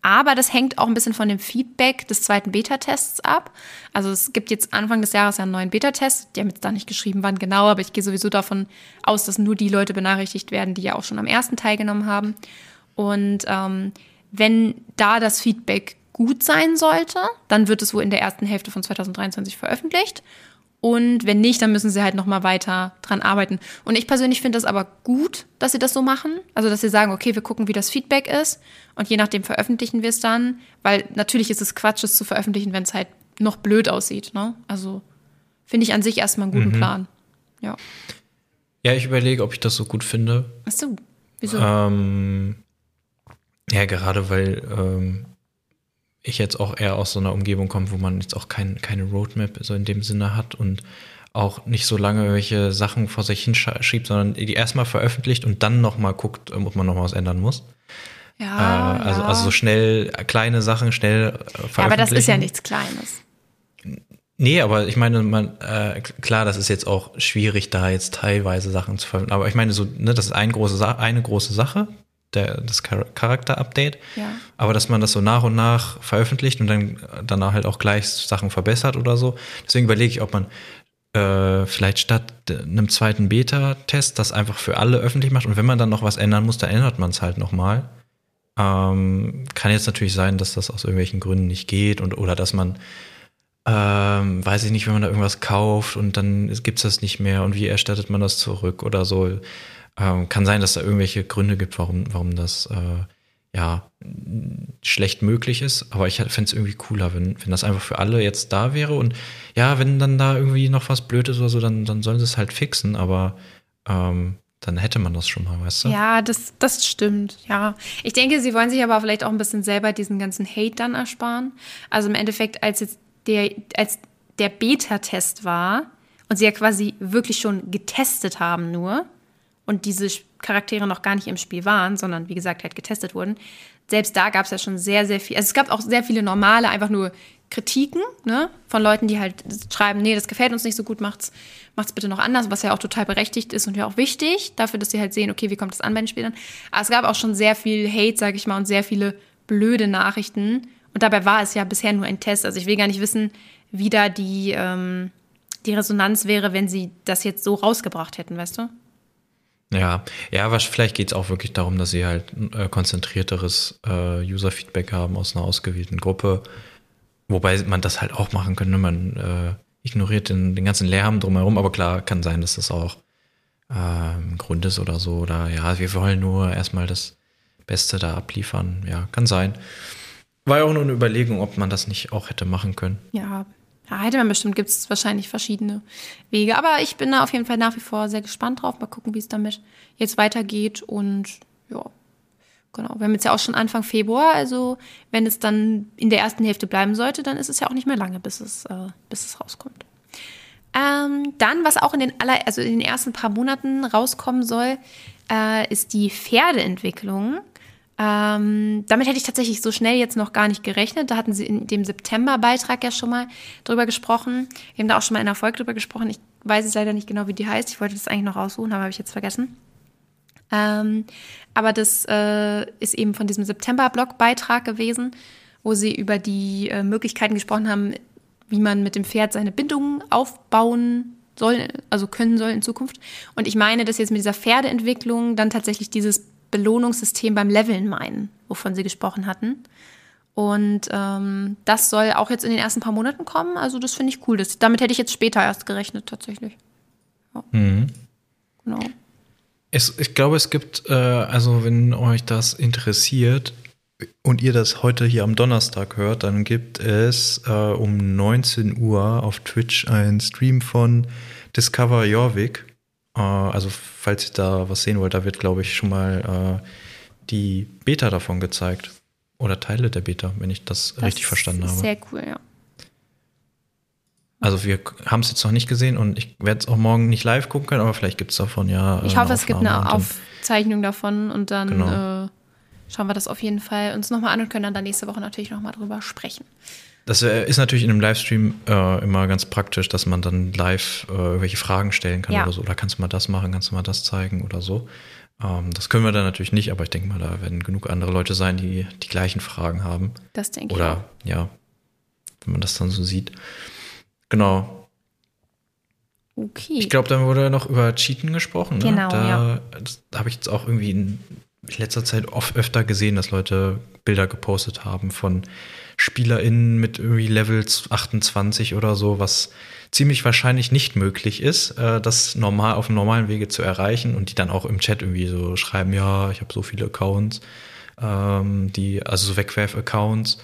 Aber das hängt auch ein bisschen von dem Feedback des zweiten Beta-Tests ab. Also es gibt jetzt Anfang des Jahres einen neuen Beta-Test. Die haben jetzt da nicht geschrieben, wann genau, aber ich gehe sowieso davon aus, dass nur die Leute benachrichtigt werden, die ja auch schon am ersten teilgenommen haben. Und ähm, wenn da das Feedback gut sein sollte, dann wird es wohl in der ersten Hälfte von 2023 veröffentlicht. Und wenn nicht, dann müssen sie halt noch mal weiter dran arbeiten. Und ich persönlich finde das aber gut, dass sie das so machen. Also, dass sie sagen, okay, wir gucken, wie das Feedback ist. Und je nachdem veröffentlichen wir es dann. Weil natürlich ist es Quatsch, es zu veröffentlichen, wenn es halt noch blöd aussieht. Ne? Also, finde ich an sich erstmal einen guten mhm. Plan. Ja. Ja, ich überlege, ob ich das so gut finde. Ach so. Wieso? Ähm, ja, gerade weil ähm, ich jetzt auch eher aus so einer Umgebung komme, wo man jetzt auch kein, keine Roadmap so in dem Sinne hat und auch nicht so lange irgendwelche Sachen vor sich hinschiebt, sondern die erstmal veröffentlicht und dann nochmal guckt, ob man noch was ändern muss. Ja, äh, also, ja. also so schnell kleine Sachen schnell veröffentlichen. Ja, aber das ist ja nichts Kleines. Nee, aber ich meine, man, äh, klar, das ist jetzt auch schwierig, da jetzt teilweise Sachen zu veröffentlichen. Aber ich meine, so, ne, das ist eine große, eine große Sache, der, das Charakter-Update. Ja. Aber dass man das so nach und nach veröffentlicht und dann danach halt auch gleich Sachen verbessert oder so. Deswegen überlege ich, ob man äh, vielleicht statt einem zweiten Beta-Test das einfach für alle öffentlich macht. Und wenn man dann noch was ändern muss, dann ändert man es halt nochmal. Ähm, kann jetzt natürlich sein, dass das aus irgendwelchen Gründen nicht geht und oder dass man ähm, weiß ich nicht, wenn man da irgendwas kauft und dann gibt es das nicht mehr und wie erstattet man das zurück oder so. Ähm, kann sein, dass da irgendwelche Gründe gibt, warum, warum das äh, ja schlecht möglich ist. Aber ich fände es irgendwie cooler, wenn, wenn das einfach für alle jetzt da wäre. Und ja, wenn dann da irgendwie noch was blöd ist oder so, dann, dann sollen sie es halt fixen. Aber ähm, dann hätte man das schon mal, weißt du? Ja, das, das stimmt, ja. Ich denke, sie wollen sich aber vielleicht auch ein bisschen selber diesen ganzen Hate dann ersparen. Also im Endeffekt, als jetzt der, als der Beta-Test war und sie ja quasi wirklich schon getestet haben nur, und diese Charaktere noch gar nicht im Spiel waren, sondern wie gesagt halt getestet wurden, selbst da gab es ja schon sehr, sehr viel. Also es gab auch sehr viele normale, einfach nur Kritiken, ne, von Leuten, die halt schreiben, nee, das gefällt uns nicht so gut, macht's, macht's bitte noch anders, was ja auch total berechtigt ist und ja auch wichtig, dafür, dass sie halt sehen, okay, wie kommt das an bei den Spielern. Aber es gab auch schon sehr viel Hate, sag ich mal, und sehr viele blöde Nachrichten. Und dabei war es ja bisher nur ein Test. Also ich will gar nicht wissen, wie da die, ähm, die Resonanz wäre, wenn sie das jetzt so rausgebracht hätten, weißt du? Ja, ja, was, vielleicht geht es auch wirklich darum, dass sie halt äh, konzentrierteres äh, User-Feedback haben aus einer ausgewählten Gruppe. Wobei man das halt auch machen könnte. Man äh, ignoriert den, den ganzen Lärm drumherum, aber klar, kann sein, dass das auch ein Grund ist oder so. Oder ja, wir wollen nur erstmal das Beste da abliefern. Ja, kann sein. War ja auch nur eine Überlegung, ob man das nicht auch hätte machen können. Ja, ja, hätte man bestimmt, gibt es wahrscheinlich verschiedene Wege. Aber ich bin da auf jeden Fall nach wie vor sehr gespannt drauf. Mal gucken, wie es damit jetzt weitergeht. Und ja, genau. Wir haben jetzt ja auch schon Anfang Februar. Also wenn es dann in der ersten Hälfte bleiben sollte, dann ist es ja auch nicht mehr lange, bis es, äh, bis es rauskommt. Ähm, dann, was auch in den, aller, also in den ersten paar Monaten rauskommen soll, äh, ist die Pferdeentwicklung. Ähm, damit hätte ich tatsächlich so schnell jetzt noch gar nicht gerechnet. Da hatten sie in dem September-Beitrag ja schon mal drüber gesprochen. Wir haben da auch schon mal in einer Folge drüber gesprochen. Ich weiß jetzt leider nicht genau, wie die heißt. Ich wollte das eigentlich noch raussuchen, aber habe ich jetzt vergessen. Ähm, aber das äh, ist eben von diesem September-Blog-Beitrag gewesen, wo sie über die äh, Möglichkeiten gesprochen haben, wie man mit dem Pferd seine Bindungen aufbauen soll, also können soll in Zukunft. Und ich meine, dass jetzt mit dieser Pferdeentwicklung dann tatsächlich dieses Belohnungssystem beim Leveln meinen, wovon Sie gesprochen hatten. Und ähm, das soll auch jetzt in den ersten paar Monaten kommen. Also das finde ich cool. Das, damit hätte ich jetzt später erst gerechnet, tatsächlich. Ja. Mhm. Genau. Es, ich glaube, es gibt, äh, also wenn euch das interessiert und ihr das heute hier am Donnerstag hört, dann gibt es äh, um 19 Uhr auf Twitch einen Stream von Discover Jorvik. Äh, also falls ihr da was sehen wollt, da wird, glaube ich, schon mal äh, die Beta davon gezeigt. Oder Teile der Beta, wenn ich das, das richtig verstanden habe. Sehr cool, ja. Also wir haben es jetzt noch nicht gesehen und ich werde es auch morgen nicht live gucken können, aber vielleicht gibt es davon ja. Ich hoffe, es gibt eine Aufzeichnung davon und dann genau. äh, schauen wir das auf jeden Fall uns nochmal an und können dann nächste Woche natürlich nochmal drüber sprechen. Das äh, ist natürlich in einem Livestream äh, immer ganz praktisch, dass man dann live äh, irgendwelche Fragen stellen kann ja. oder so. Oder kannst du mal das machen, kannst du mal das zeigen oder so. Ähm, das können wir dann natürlich nicht, aber ich denke mal, da werden genug andere Leute sein, die die gleichen Fragen haben. Das denke ich. Oder ja, wenn man das dann so sieht. Genau. Okay. Ich glaube, dann wurde noch über Cheaten gesprochen. Ne? Genau. Da, ja. da habe ich jetzt auch irgendwie in letzter Zeit oft öfter gesehen, dass Leute Bilder gepostet haben von SpielerInnen mit irgendwie Levels 28 oder so, was ziemlich wahrscheinlich nicht möglich ist, äh, das normal auf dem normalen Wege zu erreichen und die dann auch im Chat irgendwie so schreiben, ja, ich habe so viele Accounts, ähm, die, also so Wegwerf-Accounts,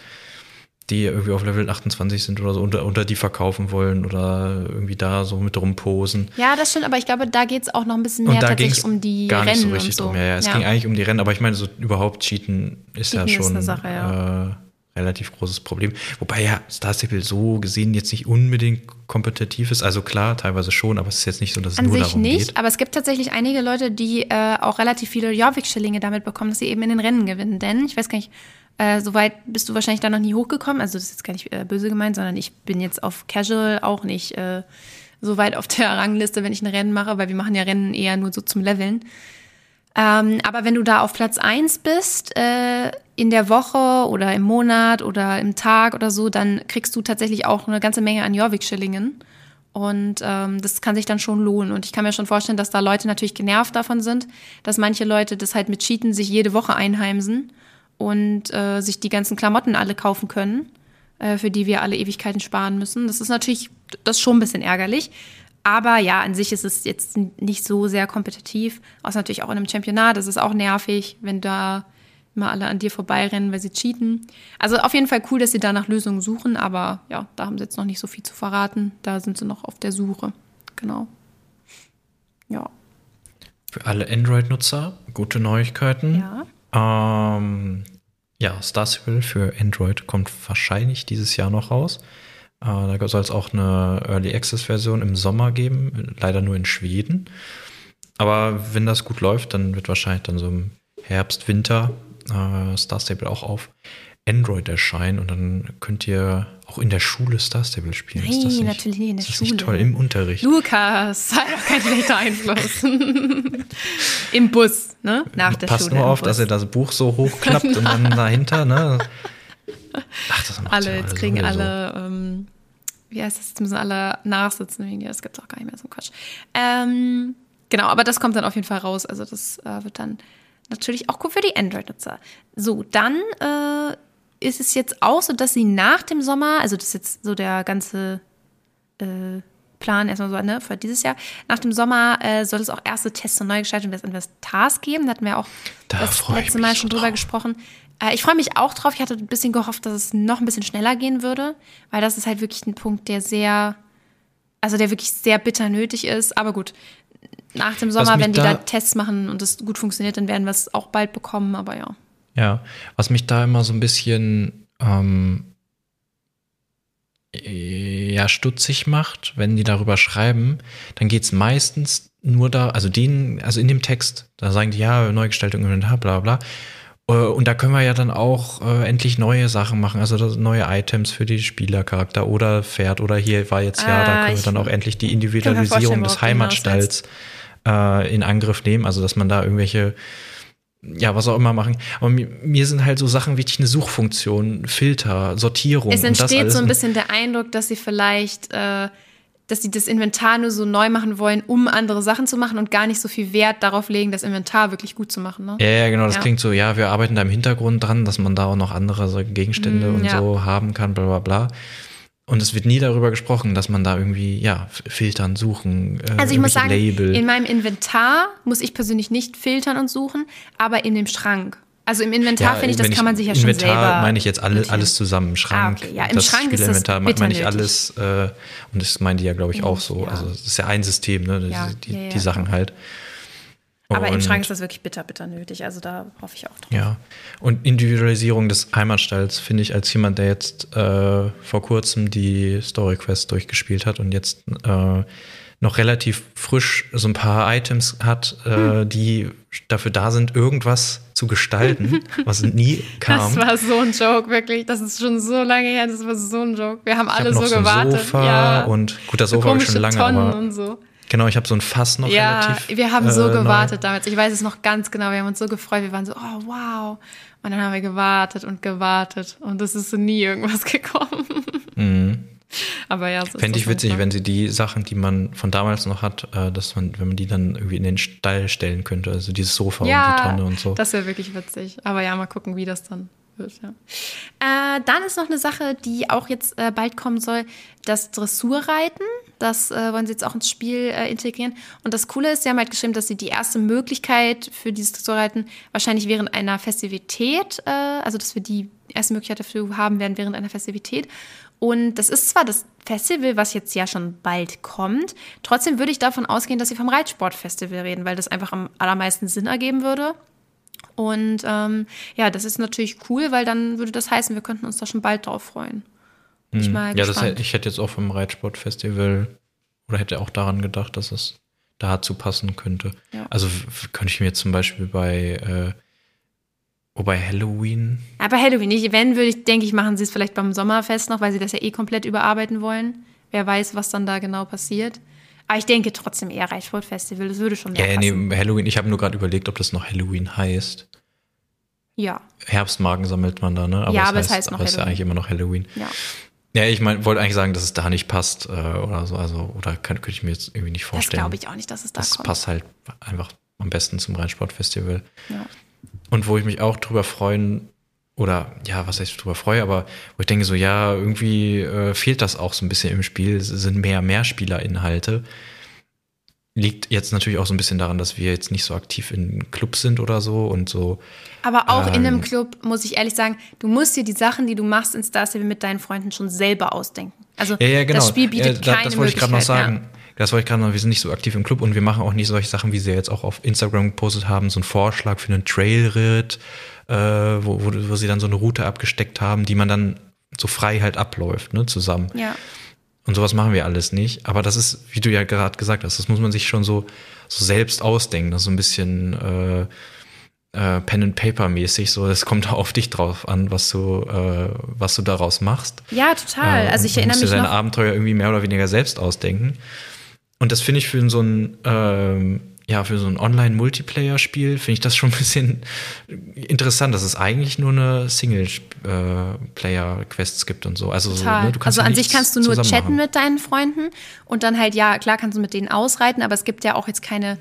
die irgendwie auf Level 28 sind oder so, unter, unter die verkaufen wollen oder irgendwie da so mit rumposen. Ja, das stimmt, aber ich glaube, da geht es auch noch ein bisschen mehr tatsächlich um die gar Rennen nicht so richtig so. drum. Ja, ja, es ja. ging eigentlich um die Rennen, aber ich meine, so überhaupt Cheaten ist Cheaten ja schon ist Sache, ja. Äh, relativ großes Problem. Wobei ja Star Stable so gesehen jetzt nicht unbedingt kompetitiv ist. Also klar, teilweise schon, aber es ist jetzt nicht so, dass es An nur sich darum nicht, geht. aber es gibt tatsächlich einige Leute, die äh, auch relativ viele Jorvik-Schillinge damit bekommen, dass sie eben in den Rennen gewinnen. Denn ich weiß gar nicht, äh, soweit bist du wahrscheinlich da noch nie hochgekommen. Also das ist jetzt gar nicht äh, böse gemeint, sondern ich bin jetzt auf Casual auch nicht äh, so weit auf der Rangliste, wenn ich ein Rennen mache, weil wir machen ja Rennen eher nur so zum Leveln. Ähm, aber wenn du da auf Platz 1 bist, äh, in der Woche oder im Monat oder im Tag oder so, dann kriegst du tatsächlich auch eine ganze Menge an Jorvik-Schillingen. Und ähm, das kann sich dann schon lohnen. Und ich kann mir schon vorstellen, dass da Leute natürlich genervt davon sind, dass manche Leute das halt mit Cheaten sich jede Woche einheimsen und äh, sich die ganzen Klamotten alle kaufen können, äh, für die wir alle Ewigkeiten sparen müssen. Das ist natürlich, das ist schon ein bisschen ärgerlich. Aber ja, an sich ist es jetzt nicht so sehr kompetitiv. Außer natürlich auch in einem Championat. Das ist auch nervig, wenn da immer alle an dir vorbeirennen, weil sie cheaten. Also auf jeden Fall cool, dass sie da nach Lösungen suchen. Aber ja, da haben sie jetzt noch nicht so viel zu verraten. Da sind sie noch auf der Suche. Genau. Ja. Für alle Android-Nutzer gute Neuigkeiten. Ja. Ähm, ja, Star Civil für Android kommt wahrscheinlich dieses Jahr noch raus. Äh, da soll es auch eine Early Access-Version im Sommer geben, leider nur in Schweden. Aber wenn das gut läuft, dann wird wahrscheinlich dann so im Herbst, Winter äh, Star Stable auch auf Android erscheinen und dann könnt ihr auch in der Schule Star Stable spielen. Nein, ist das nicht, natürlich nicht in der ist das Schule. Nicht toll, im Unterricht. Lukas, sei doch kein schlechter Einfluss. Im Bus, ne? Nach der Passt Schule. nur auf, dass ihr das Buch so hochklappt und dann dahinter, ne? Ach, das macht alle, ja jetzt alle kriegen sowieso. alle, ähm, wie heißt das, jetzt müssen alle nachsitzen wegen dir, das gibt's auch gar nicht mehr so Quatsch. Ähm, genau, aber das kommt dann auf jeden Fall raus, also das äh, wird dann natürlich auch gut für die Android-Nutzer. So, dann äh, ist es jetzt auch so, dass sie nach dem Sommer, also das ist jetzt so der ganze äh, Plan erstmal so, ne, für dieses Jahr. Nach dem Sommer äh, soll es auch erste Tests und Neugestaltung des Investars geben. Da hatten wir auch Da das letzte Mal schon drüber drauf. gesprochen. Äh, ich freue mich auch drauf. Ich hatte ein bisschen gehofft, dass es noch ein bisschen schneller gehen würde, weil das ist halt wirklich ein Punkt, der sehr, also der wirklich sehr bitter nötig ist. Aber gut, nach dem Sommer, wenn die da da- Tests machen und es gut funktioniert, dann werden wir es auch bald bekommen. Aber ja. Ja, was mich da immer so ein bisschen ähm, ja, stutzig macht, wenn die darüber schreiben, dann geht es meistens nur da, also denen, also in dem Text, da sagen die ja, Neugestaltung Inventar, bla bla. Äh, Und da können wir ja dann auch äh, endlich neue Sachen machen, also neue Items für die Spielercharakter oder Pferd oder hier war jetzt ja, da Ah, können wir dann auch endlich die Individualisierung des Heimatstalls äh, in Angriff nehmen, also dass man da irgendwelche ja, was auch immer machen. Aber mir, mir sind halt so Sachen wichtig, eine Suchfunktion, Filter, Sortierung. Es entsteht so ein bisschen der Eindruck, dass sie vielleicht, äh, dass sie das Inventar nur so neu machen wollen, um andere Sachen zu machen und gar nicht so viel Wert darauf legen, das Inventar wirklich gut zu machen. Ne? Ja, ja, genau, das Ja. klingt so, ja, wir arbeiten da im Hintergrund dran, dass man da auch noch andere so Gegenstände Mm, und ja. so haben kann, bla bla bla. Und es wird nie darüber gesprochen, dass man da irgendwie, ja, filtern, suchen, äh, Also ich muss sagen, Label. in meinem Inventar muss ich persönlich nicht filtern und suchen, aber in dem Schrank. Also im Inventar finde ich, das wenn kann man sich ja schon Inventar selber. meine ich jetzt alle, alles zusammen. Schrank, Ah, okay. Ja, im das Schrank ist das meine ich alles. Äh, und das meinen die ja, glaube ich, auch so. Ja. Also es ist ja ein System, ne? Ja, die, die, ja, ja. Sachen halt. Aber im Und- Schrank ist das wirklich bitter, bitter nötig. Also da hoffe ich auch drauf. Ja, und Individualisierung des Heimatstalls finde ich als jemand, der jetzt äh, vor kurzem die Story Quest durchgespielt hat und jetzt äh, noch relativ frisch so ein paar Items hat, Hm. äh, die dafür da sind, irgendwas zu gestalten, was nie kam. Das war so ein Joke, wirklich. Das ist schon so lange her. Das war so ein Joke. Wir haben ich alle noch so so ein gewartet. Sofa ja. und gut, das Sofa habe ich schon lange, Tonnen aber und so. genau, ich habe so ein Fass noch Ja, relativ. wir haben so äh, neu. gewartet damals. Ich weiß es noch ganz genau. Wir haben uns so gefreut. Wir waren so, oh wow. Und dann haben wir gewartet und gewartet. Und es ist nie irgendwas gekommen. Aber ja, so. Fände ich witzig, manchmal. wenn sie die Sachen, die man von damals noch hat, äh, dass man, wenn man die dann irgendwie in den Stall stellen könnte, also dieses Sofa und die Tonne und so. Das wäre wirklich witzig. Aber ja, mal gucken, wie das dann wird. Ja. Äh, dann ist noch eine Sache, die auch jetzt äh, bald kommen soll: das Dressurreiten. Das äh, wollen sie jetzt auch ins Spiel äh, integrieren. Und das Coole ist, sie haben halt geschrieben, dass sie die erste Möglichkeit für dieses Dressurreiten wahrscheinlich während einer Festivität, äh, also dass wir die erste Möglichkeit dafür haben werden während einer Festivität. Und das ist zwar das Festival, was jetzt ja schon bald kommt, trotzdem würde ich davon ausgehen, dass sie vom Reitsportfestival reden, weil das einfach am allermeisten Sinn ergeben würde. Und ähm, ja, das ist natürlich cool, weil dann würde das heißen, wir könnten uns da schon bald drauf freuen. Bin ich mal Mhm. ja, das, gespannt. ich hätte jetzt auch vom Reitsportfestival oder hätte auch daran gedacht, dass es dazu passen könnte. Ja. Also könnte ich mir zum Beispiel bei, äh, wobei Halloween, Aber Halloween nicht. Wenn, würde ich, denke ich, machen sie es vielleicht beim Sommerfest noch, weil sie das ja eh komplett überarbeiten wollen. Wer weiß, was dann da genau passiert. Aber ich denke trotzdem eher Reitsportfestival. Das würde schon ja, nee, passen. Halloween, ich habe nur gerade überlegt, ob das noch Halloween heißt. Ja, Herbstmarken sammelt man da, ne? Ja, aber es heißt noch aber es ist ja Halloween. eigentlich immer noch Halloween. ja. Ja, ich mein, wollte eigentlich sagen, dass es da nicht passt äh, oder so. Also, oder kann, könnte ich mir jetzt irgendwie nicht Das vorstellen. glaube ich auch nicht, dass es da Das kommt. passt halt einfach am besten zum Reitsportfestival. Ja. Und wo ich mich auch drüber freuen, oder ja, was heißt drüber freue, aber wo ich denke so, ja, irgendwie äh, fehlt das auch so ein bisschen im Spiel. Es sind mehr Mehrspielerinhalte. Liegt jetzt natürlich auch so ein bisschen daran, dass wir jetzt nicht so aktiv in Clubs sind oder so und so. Aber auch in einem Ähm. Club, muss ich ehrlich sagen, du musst dir die Sachen, die du machst in Star Stable mit deinen Freunden schon selber ausdenken. Also Ja, ja, genau. das Spiel bietet ja, da, keine Das wollte ich gerade noch sagen. Das wollte ich gerade noch, wir sind nicht so aktiv im Club und wir machen auch nicht solche Sachen, wie sie jetzt auch auf Instagram gepostet haben, so einen Vorschlag für einen Trailritt, äh, wo, wo, wo sie dann so eine Route abgesteckt haben, die man dann so frei halt abläuft, ne, zusammen. Ja. Und sowas machen wir alles nicht. Aber das ist, wie du ja gerade gesagt hast, das muss man sich schon so, so selbst ausdenken. Das ist so ein bisschen, äh, äh, Pen and Paper mäßig. So, es kommt auf dich drauf an, was du, äh, was du daraus machst. Ja, total. Äh, also ich und erinnere musst mich dir deine noch. Abenteuer irgendwie mehr oder weniger selbst ausdenken. Und das finde ich für so ein ähm, ja, für so ein Online-Multiplayer-Spiel finde ich das schon ein bisschen interessant, dass es eigentlich nur eine Single-Player-Quests gibt und so. Also, so, ne, also an sich kannst du nur chatten mit deinen Freunden und dann halt, ja, klar kannst du mit denen ausreiten, aber es gibt ja auch jetzt keine,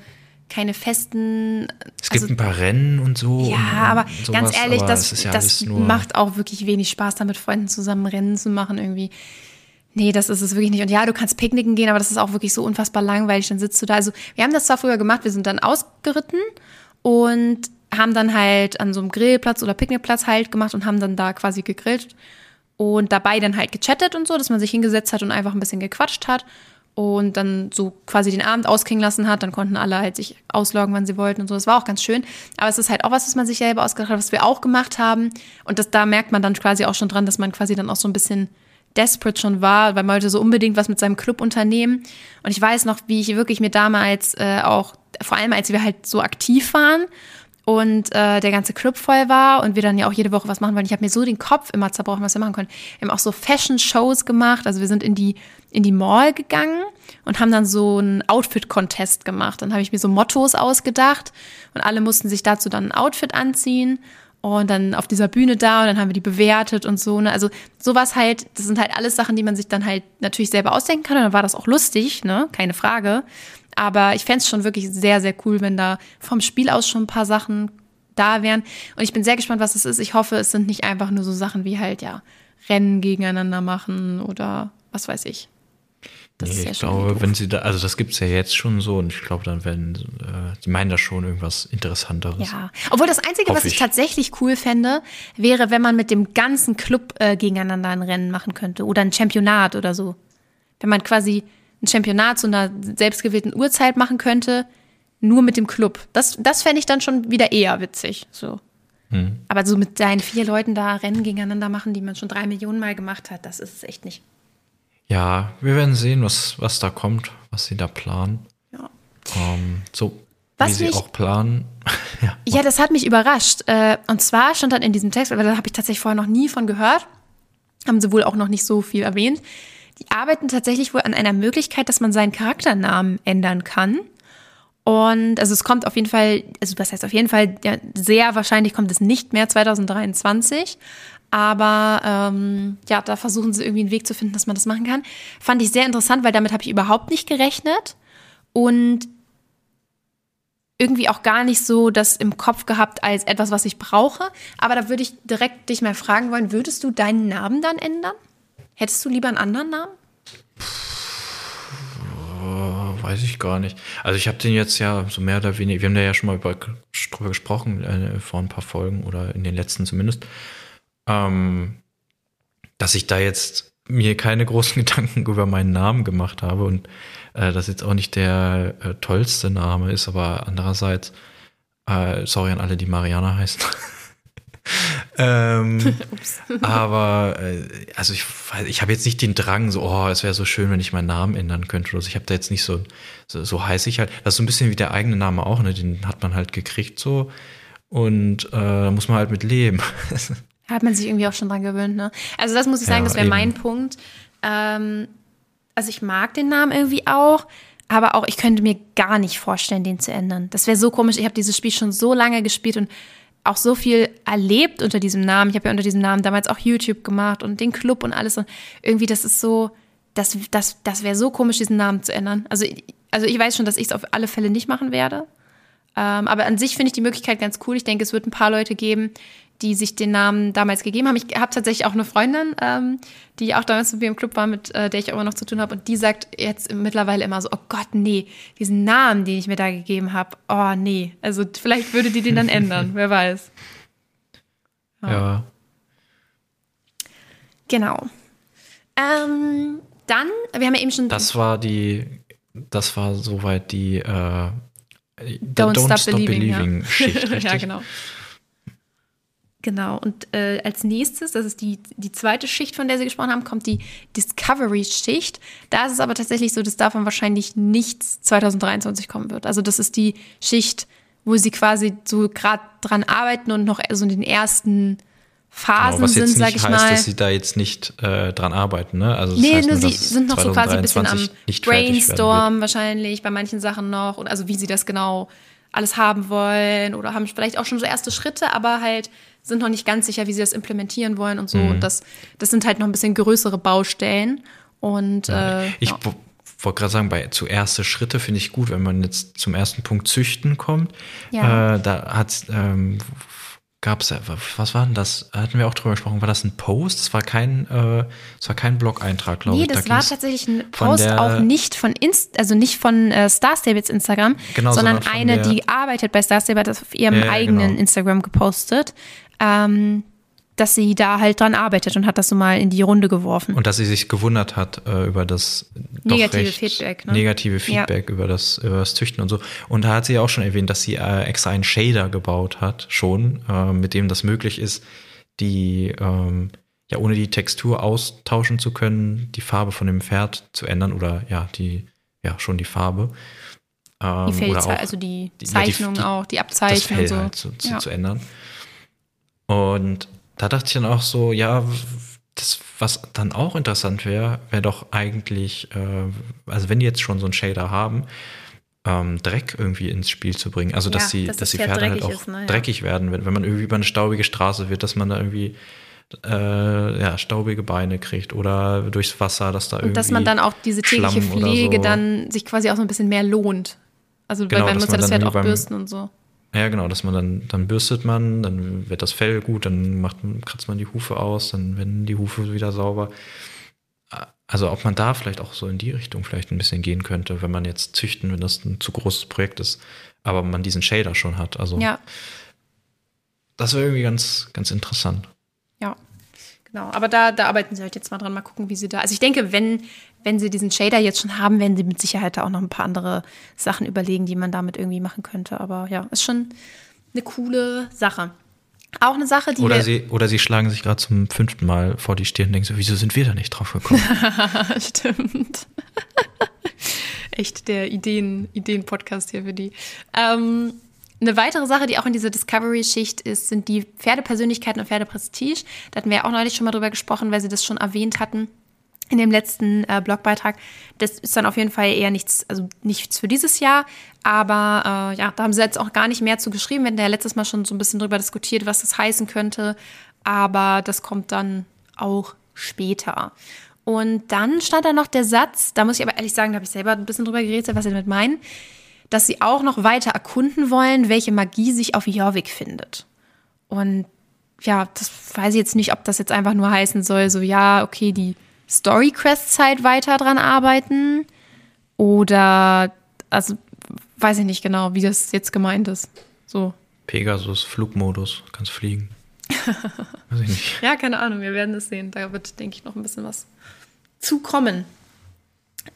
keine festen. Es gibt also, ein paar Rennen und so. ja, und, aber und ganz sowas, ehrlich, aber das, ja das macht auch wirklich wenig Spaß, da mit Freunden zusammen Rennen zu machen irgendwie. Nee, das ist es wirklich nicht. Und ja, du kannst picknicken gehen, aber das ist auch wirklich so unfassbar langweilig. Dann sitzt du da. Also, wir haben das zwar früher gemacht, wir sind dann ausgeritten und haben dann halt an so einem Grillplatz oder Picknickplatz halt gemacht und haben dann da quasi gegrillt und dabei dann halt gechattet und so, dass man sich hingesetzt hat und einfach ein bisschen gequatscht hat und dann so quasi den Abend ausklingen lassen hat. Dann konnten alle halt sich ausloggen, wann sie wollten und so. Das war auch ganz schön. Aber es ist halt auch was, was man sich selber ausgedacht hat, was wir auch gemacht haben. Und das, da merkt man dann quasi auch schon dran, dass man quasi dann auch so ein bisschen desperate schon war, weil man wollte so unbedingt was mit seinem Club unternehmen. Und ich weiß noch, wie ich wirklich mir damals äh, auch, vor allem als wir halt so aktiv waren und äh, der ganze Club voll war und wir dann ja auch jede Woche was machen wollten. Ich habe mir so den Kopf immer zerbrochen, was wir machen können. Wir haben auch so Fashion-Shows gemacht. Also wir sind in die, in die Mall gegangen und haben dann so einen Outfit-Contest gemacht. Dann habe ich mir so Mottos ausgedacht und alle mussten sich dazu dann ein Outfit anziehen und dann auf dieser Bühne da und dann haben wir die bewertet und so. Ne? Also sowas halt, das sind halt alles Sachen, die man sich dann halt natürlich selber ausdenken kann und dann war das auch lustig, ne? keine Frage. Aber ich fände es schon wirklich sehr, sehr cool, wenn da vom Spiel aus schon ein paar Sachen da wären. Und ich bin sehr gespannt, was es ist. Ich hoffe, es sind nicht einfach nur so Sachen wie halt, ja, Rennen gegeneinander machen oder was weiß ich. Das Nee, ist ja ich glaube, wenn sie da, also das gibt es ja jetzt schon so und ich glaube, dann werden, äh, die meinen da schon irgendwas Interessanteres. Ja, obwohl das Einzige, Hoffe was ich ich. tatsächlich cool fände, wäre, wenn man mit dem ganzen Club äh, gegeneinander ein Rennen machen könnte oder ein Championat oder so. Wenn man quasi ein Championat zu einer selbstgewählten Uhrzeit machen könnte, nur mit dem Club. Das, das fände ich dann schon wieder eher witzig. So. Hm. Aber so mit seinen vier Leuten da Rennen gegeneinander machen, die man schon drei Millionen Mal gemacht hat, das ist es echt nicht. Ja, wir werden sehen, was, was da kommt, was sie da planen. Ja. Ähm, so Was wie sie mich- auch planen. ja. Ja, das hat mich überrascht. Äh, Und zwar stand dann in diesem Text, aber da habe ich tatsächlich vorher noch nie von gehört, haben sie wohl auch noch nicht so viel erwähnt. Die arbeiten tatsächlich wohl an einer Möglichkeit, dass man seinen Charakternamen ändern kann. Und also es kommt auf jeden Fall, also das heißt auf jeden Fall, ja, sehr wahrscheinlich kommt es nicht mehr 2023. Aber ähm, ja, da versuchen sie irgendwie einen Weg zu finden, dass man das machen kann. Fand ich sehr interessant, weil damit habe ich überhaupt nicht gerechnet. Und irgendwie auch gar nicht so das im Kopf gehabt als etwas, was ich brauche. Aber da würde ich direkt dich mal fragen wollen, würdest du deinen Namen dann ändern? Hättest du lieber einen anderen Namen? Oh, weiß ich gar nicht. Also ich habe den jetzt ja so mehr oder weniger, wir haben da ja schon mal über, drüber gesprochen, äh, vor ein paar Folgen oder in den letzten zumindest, ähm, dass ich da jetzt mir keine großen Gedanken über meinen Namen gemacht habe und äh, das jetzt auch nicht der äh, tollste Name ist, aber andererseits, äh, sorry an alle, die Mariana heißen. ähm, aber äh, also ich, ich habe jetzt nicht den Drang, so, oh, es wäre so schön, wenn ich meinen Namen ändern könnte. oder so. ich habe da jetzt nicht so, so, so heiß ich halt. Das ist so ein bisschen wie der eigene Name auch, ne? Den hat man halt gekriegt so. Und äh, da muss man halt mit leben. Da hat man sich irgendwie auch schon dran gewöhnt, ne? Also das muss ich sagen, Ja, das wäre mein Punkt. Ähm, also ich mag den Namen irgendwie auch, aber auch ich könnte mir gar nicht vorstellen, den zu ändern. Das wäre so komisch. Ich habe dieses Spiel schon so lange gespielt und auch so viel erlebt unter diesem Namen. Ich habe ja unter diesem Namen damals auch YouTube gemacht und den Club und alles. Und irgendwie, das ist so, das, das, das wäre so komisch, diesen Namen zu ändern. Also, also ich weiß schon, dass ich es auf alle Fälle nicht machen werde. Ähm, aber an sich finde ich die Möglichkeit ganz cool. Ich denke, es wird ein paar Leute geben, die sich den Namen damals gegeben haben. Ich habe tatsächlich auch eine Freundin, ähm, die auch damals mit mir im Club war, mit äh, der ich auch immer noch zu tun habe. Und die sagt jetzt mittlerweile immer so, oh Gott, nee, diesen Namen, den ich mir da gegeben habe, oh nee. Also vielleicht würde die den dann ändern, wer weiß. ja. Genau. Ähm, dann, wir haben ja eben schon Das war die, das war soweit die äh, Don't, Stop, Believing. ja. Schicht, richtig? ja, genau. Genau, und äh, als nächstes, das ist die, die zweite Schicht, von der Sie gesprochen haben, kommt die Discovery-Schicht. Da ist es aber tatsächlich so, dass davon wahrscheinlich nichts 2023 kommen wird. Also das ist die Schicht, wo sie quasi so gerade dran arbeiten und noch so in den ersten Phasen Genau, was jetzt sind, sag nicht ich heißt, mal. dass sie da jetzt nicht äh, dran arbeiten, ne? Also Nee, heißt nur sie sind noch so quasi ein bisschen am 2023 nicht fertig werden wird. Brainstorm wahrscheinlich bei manchen Sachen noch und also wie sie das genau alles haben wollen oder haben vielleicht auch schon so erste Schritte, aber halt sind noch nicht ganz sicher, wie sie das implementieren wollen und so. Mhm. Und das, das sind halt noch ein bisschen größere Baustellen. Und äh, Ich ja. wo- wollte gerade sagen, bei zu erste Schritte finde ich gut, wenn man jetzt zum ersten Punkt Züchten kommt. Ja. Äh, da hat ähm, gab es was war denn das? Hatten wir auch drüber gesprochen. War das ein Post? Das war kein, äh, das war kein Blog-Eintrag, glaube Nee, ich. Da das war ging's tatsächlich ein Post auch nicht von Inst also nicht von äh, Star Stables Instagram, Genau, sondern, sondern eine, die arbeitet bei Star Stable, hat das auf ihrem Ja, ja, eigenen genau. Instagram gepostet, ähm, dass sie da halt dran arbeitet und hat das so mal in die Runde geworfen. Und dass sie sich gewundert hat äh, über das Negative Feedback, ne? negative Feedback über, das, über das Züchten und so. Und da hat sie ja auch schon erwähnt, dass sie äh, extra einen Shader gebaut hat, schon, äh, mit dem das möglich ist, die, ähm, ja, ohne die Textur austauschen zu können, die Farbe von dem Pferd zu ändern oder ja, die, ja, schon die Farbe. Ähm, die auch also die die- ja, die- Zeichnung die- auch, die das Abzeichnung Fell und so. halt zu, zu, Ja. zu ändern. Und da dachte ich dann auch so, ja, das, was dann auch interessant wäre, wäre doch eigentlich, äh, also wenn die jetzt schon so einen Shader haben, ähm, Dreck irgendwie ins Spiel zu bringen. Also dass Ja, sie, dass dass das die Pferd Pferde halt auch ist, ne, dreckig werden, wenn, wenn man irgendwie über eine staubige Straße wird, dass man da irgendwie äh, ja, staubige Beine kriegt oder durchs Wasser, dass da irgendwie. Und dass man dann auch diese tägliche Schlamm Pflege so. dann sich quasi auch so ein bisschen mehr lohnt. Also Genau, weil man dass muss ja das Pferd auch bürsten und so. Ja, genau, dass man dann, dann bürstet man, dann wird das Fell gut, dann macht, kratzt man die Hufe aus, dann werden die Hufe wieder sauber. Also ob man da vielleicht auch so in die Richtung vielleicht ein bisschen gehen könnte, wenn man jetzt züchten, wenn das ein zu großes Projekt ist, aber man diesen Shader schon hat. Also Ja, das wäre irgendwie ganz, ganz interessant. ja. Genau. Aber da, da arbeiten sie halt jetzt mal dran, mal gucken, wie sie da. Also ich denke, wenn, wenn sie diesen Shader jetzt schon haben, werden sie mit Sicherheit da auch noch ein paar andere Sachen überlegen, die man damit irgendwie machen könnte. Aber ja, ist schon eine coole Sache. Auch eine Sache, die Oder sie, oder sie schlagen sich gerade zum fünften Mal vor die Stirn und denken so, wieso sind wir da nicht drauf gekommen? Stimmt. Echt der Ideen, Ideen-Podcast hier für die. Ähm, eine weitere Sache, die auch in dieser Discovery-Schicht ist, sind die Pferdepersönlichkeiten und Pferdeprestige. Da hatten wir ja auch neulich schon mal drüber gesprochen, weil sie das schon erwähnt hatten in dem letzten äh, Blogbeitrag. Das ist dann auf jeden Fall eher nichts, also nichts für dieses Jahr. Aber äh, ja, da haben sie jetzt auch gar nicht mehr zu geschrieben. Wir hatten ja letztes Mal schon so ein bisschen drüber diskutiert, was das heißen könnte. Aber das kommt dann auch später. Und dann stand da noch der Satz, da muss ich aber ehrlich sagen, da habe ich selber ein bisschen drüber geredet, was sie damit meinen, dass sie auch noch weiter erkunden wollen, welche Magie sich auf Jorvik findet. Und ja, das weiß ich jetzt nicht, ob das jetzt einfach nur heißen soll, so ja, okay, die Story-Quest-Zeit weiter dran arbeiten oder, also weiß ich nicht genau, wie das jetzt gemeint ist. So. Pegasus, Flugmodus, kannst fliegen. Weiß ich nicht. Ja, keine Ahnung, wir werden es sehen. Da wird, denke ich, noch ein bisschen was zu kommen.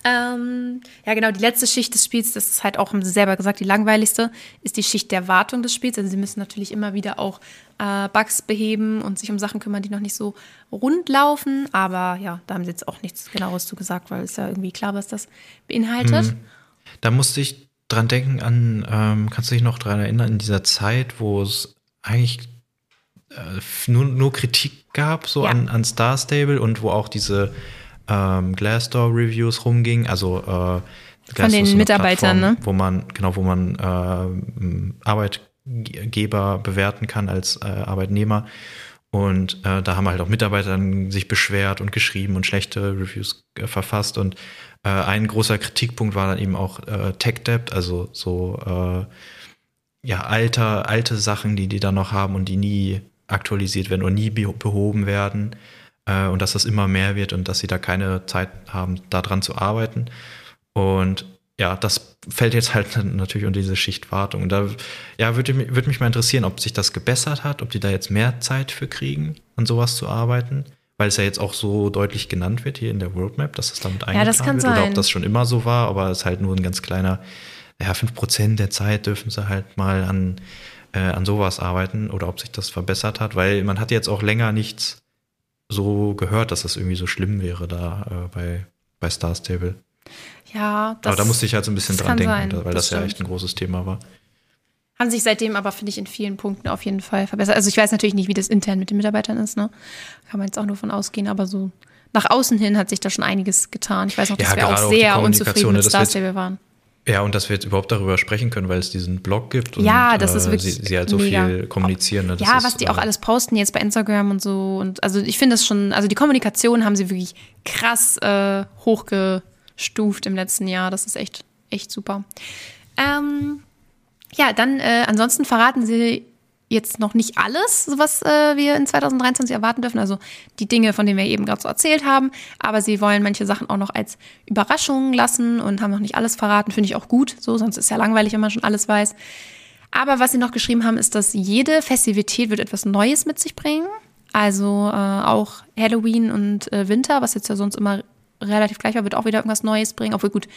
Ähm, ja, genau, die letzte Schicht des Spiels, das ist halt auch, haben sie selber gesagt, die langweiligste, ist die Schicht der Wartung des Spiels. Also sie müssen natürlich immer wieder auch äh, Bugs beheben und sich um Sachen kümmern, die noch nicht so rund laufen. Aber ja, da haben sie jetzt auch nichts genaueres zu gesagt, weil es ja irgendwie klar, was das beinhaltet. Da musste ich dran denken an, ähm, kannst du dich noch dran erinnern, in dieser Zeit, wo es eigentlich äh, nur, nur Kritik gab, so Ja. an, an Star Stable und wo auch diese ähm, Glassdoor-Reviews rumgingen, also äh, Glassdoor den Mitarbeitern, Plattform, ne? Wo man, genau, wo man äh, Arbeitgeber bewerten kann als äh, Arbeitnehmer. Und äh, da haben halt auch Mitarbeiter dann sich beschwert und geschrieben und schlechte Reviews äh, verfasst. Und äh, ein großer Kritikpunkt war dann eben auch äh, Tech Debt, also so äh, ja, alter, alte Sachen, die die da noch haben und die nie aktualisiert werden und nie be behoben werden. Äh, und dass das immer mehr wird und dass sie da keine Zeit haben, daran zu arbeiten. Und ja, das fällt jetzt halt natürlich unter diese Schicht Wartung. Und da ja, würde mich, würde mich mal interessieren, ob sich das gebessert hat, ob die da jetzt mehr Zeit für kriegen, an sowas zu arbeiten. Weil es ja jetzt auch so deutlich genannt wird hier in der Worldmap, dass das damit eingeplant das kann wird. Oder sein. ob das schon immer so war, aber es ist halt nur ein ganz kleiner, ja, 5% der Zeit dürfen sie halt mal an, äh, an sowas arbeiten oder ob sich das verbessert hat, weil man hat jetzt auch länger nichts so gehört, dass das irgendwie so schlimm wäre da äh, bei, bei Star Stable. Ja, das Aber da musste ich halt so ein bisschen dran denken, sein, weil das, das ja echt ein großes Thema war. Haben sich seitdem aber, finde ich, in vielen Punkten auf jeden Fall verbessert. Also ich weiß natürlich nicht, wie das intern mit den Mitarbeitern ist, ne? Kann man jetzt auch nur von ausgehen, aber so nach außen hin hat sich da schon einiges getan. Ich weiß noch, dass Ja, wir auch sehr unzufrieden mit das Star Stable waren. Ja, und dass wir jetzt überhaupt darüber sprechen können, weil es diesen Blog gibt und Ja, das ist äh, wirklich sie, sie halt so mega. viel kommunizieren. ne, Ja, ist, was die auch äh, alles posten jetzt bei Instagram und so. Und also ich finde das schon, also die Kommunikation haben sie wirklich krass äh, hochgestuft im letzten Jahr. Das ist echt, echt super. Ähm, ja, dann äh, ansonsten verraten sie jetzt noch nicht alles, was äh, wir in 2023 erwarten dürfen. Also die Dinge, von denen wir eben gerade so erzählt haben. Aber sie wollen manche Sachen auch noch als Überraschungen lassen und haben noch nicht alles verraten. Finde ich auch gut. So, sonst ist ja langweilig, wenn man schon alles weiß. Aber was sie noch geschrieben haben, ist, dass jede Festivität wird etwas Neues mit sich bringen. Also äh, auch Halloween und äh, Winter, was jetzt ja sonst immer relativ gleich war, wird auch wieder irgendwas Neues bringen. Obwohl gut,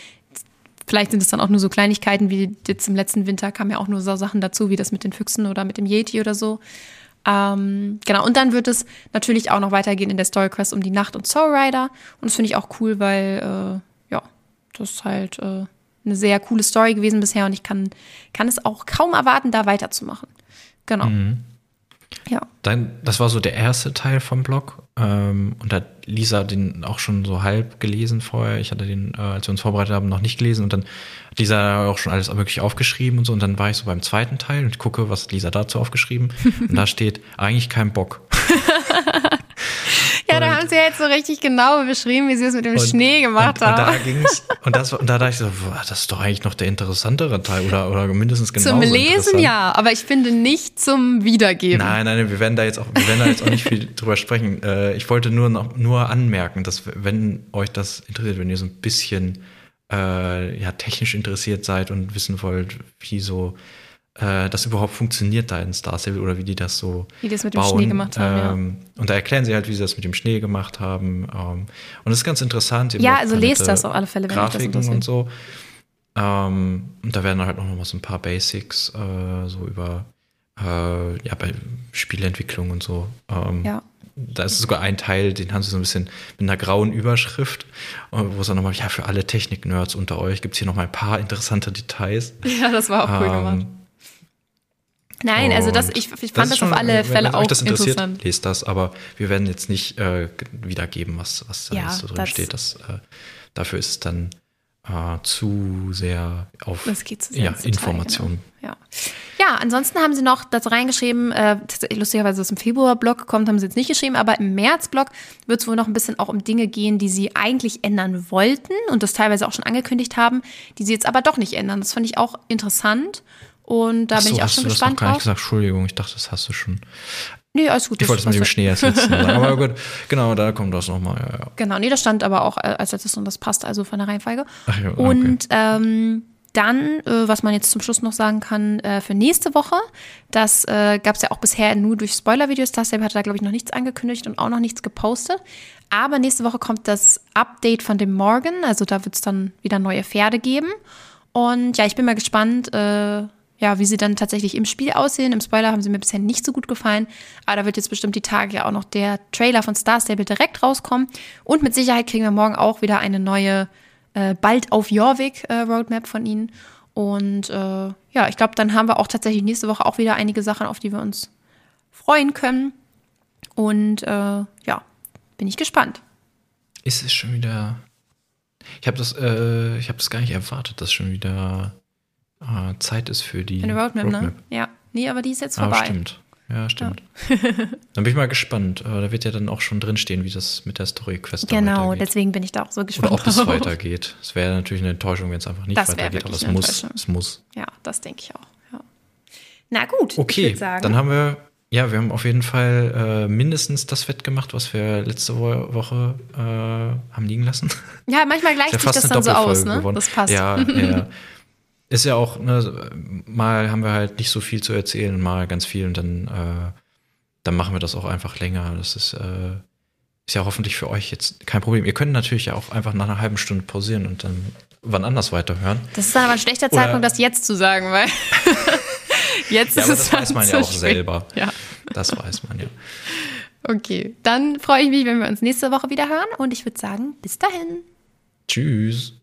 vielleicht sind es dann auch nur so Kleinigkeiten, wie jetzt im letzten Winter kamen ja auch nur so Sachen dazu, wie das mit den Füchsen oder mit dem Yeti oder so. Ähm, genau, und dann wird es natürlich auch noch weitergehen in der Story Quest um die Nacht und Soul Rider. Und das finde ich auch cool, weil, äh, ja, das ist halt äh, eine sehr coole Story gewesen bisher und ich kann, kann es auch kaum erwarten, da weiterzumachen. Genau. Ja. Dann, das war so der erste Teil vom Blog. Ähm, und da hat Lisa den auch schon so halb gelesen vorher. Ich hatte den, äh, als wir uns vorbereitet haben, noch nicht gelesen. Und dann hat Lisa auch schon alles wirklich aufgeschrieben und so. Und dann war ich so beim zweiten Teil und gucke, was hat Lisa dazu aufgeschrieben. und da steht eigentlich kein Bock. Ja, da haben sie jetzt so richtig genau beschrieben, wie sie es mit dem Und- Schnee gemacht und, Und da haben. ging's, und das, und da dachte ich so, boah, das ist doch eigentlich noch der interessantere Teil oder, oder mindestens genauso Zum Lesen ja, aber ich finde nicht zum Wiedergeben. Nein, nein, wir werden da jetzt auch, wir werden da jetzt auch nicht viel drüber sprechen. Äh, ich wollte nur noch, nur anmerken, dass wenn euch das interessiert, wenn ihr so ein bisschen äh, ja, technisch interessiert seid und wissen wollt, wie so äh, das überhaupt funktioniert da in Star Stable oder wie die das so Wie die das mit dem bauen. Schnee gemacht haben, ja. ähm, Und da erklären sie halt, wie sie das mit dem Schnee gemacht haben. Ähm, und das ist ganz interessant. Ja, auch also lest das auf alle Fälle, wenn das Grafiken interessiert. und so. Ähm, und da werden halt noch mal so ein paar Basics äh, so über äh, ja, bei Spielentwicklung und so. Ähm, Ja. Da ist sogar ein Teil, den haben sie so ein bisschen mit einer grauen Überschrift, äh, wo es dann nochmal, ja, für alle Technik-Nerds unter euch gibt es hier nochmal ein paar interessante Details. Ja, das war auch cool Ähm, gemacht. Nein, also das, ich, ich das fand das, schon, auf alle Fälle wenn euch auch das interessiert, interessant. Lest das, aber wir werden jetzt nicht äh, wiedergeben, was, was da Ja, so drin das- steht. Das, äh, dafür ist es dann äh, zu sehr auf Das zu sehr ja, Informationen. Ja. ja, ansonsten haben sie noch das reingeschrieben, äh, lustigerweise aus dem Februar-Blog kommt, haben sie jetzt nicht geschrieben, aber im März-Blog wird es wohl noch ein bisschen auch um Dinge gehen, die sie eigentlich ändern wollten und das teilweise auch schon angekündigt haben, die sie jetzt aber doch nicht ändern. Das fand ich auch interessant und da Ach bin so, ich auch hast schon du das noch gespannt gar nicht gesagt? Entschuldigung, ich dachte, das hast du schon. Nee, alles gut. Ich wollte es mit dem Schnee Mal sagen. Aber gut, genau, da kommt das nochmal. Ja, ja. Genau, nee, das stand aber auch äh, als letztes und das passt also von der Reihenfolge. Ach ja, okay. Und ähm, dann, äh, was man jetzt zum Schluss noch sagen kann, äh, für nächste Woche, das äh, gab es ja auch bisher nur durch Spoiler-Videos. Das hatte da, glaube ich, noch nichts angekündigt und auch noch nichts gepostet. Aber nächste Woche kommt das Update von dem Morgan. Also da wird es dann wieder neue Pferde geben. Und ja, ich bin mal gespannt, äh, ja, wie sie dann tatsächlich im Spiel aussehen. Im Spoiler haben sie mir bisher nicht so gut gefallen. Aber da wird jetzt bestimmt die Tage ja auch noch der Trailer von Star Stable direkt rauskommen. Und mit Sicherheit kriegen wir morgen auch wieder eine neue äh, bald auf Jorvik äh, Roadmap von ihnen. Und äh, ja, ich glaube, dann haben wir auch tatsächlich nächste Woche auch wieder einige Sachen, auf die wir uns freuen können. Und äh, ja, bin ich gespannt. Ist es schon wieder. Ich habe das, äh, ich habe das gar nicht erwartet, dass schon wieder äh, Zeit ist für die Eine Roadmap, ne? Ja. Nee, aber die ist jetzt vorbei. Ah, stimmt. Ja, stimmt. dann bin ich mal gespannt. Äh, da wird ja dann auch schon drinstehen, wie das mit der Story-Quest Genau, weitergeht. deswegen bin ich da auch so gespannt. Oder ob es weitergeht. Es wäre natürlich eine Enttäuschung, wenn es einfach nicht Das weitergeht, aber es muss. Es muss. Ja, das denke ich auch. Ja. Na gut, Okay, dann haben wir, ja, wir haben auf jeden Fall äh, mindestens das wettgemacht, was wir letzte Wo Woche äh, haben liegen lassen. ja, manchmal gleicht ja sich das dann so aus, ne? geworden. Das passt. Ja, ja. Ist ja auch, ne, mal haben wir halt nicht so viel zu erzählen, mal ganz viel und dann, äh, dann machen wir das auch einfach länger. Das ist, äh, ist ja hoffentlich für euch jetzt kein Problem. Ihr könnt natürlich ja auch einfach nach einer halben Stunde pausieren und dann wann anders weiterhören. Das ist dann aber ein schlechter Oder- Zeitpunkt, das jetzt zu sagen, weil jetzt Ja, ist aber es das weiß man ja auch spät. selber. Ja. Das weiß man ja. Okay, dann freue ich mich, wenn wir uns nächste Woche wieder hören und ich würde sagen, bis dahin. Tschüss.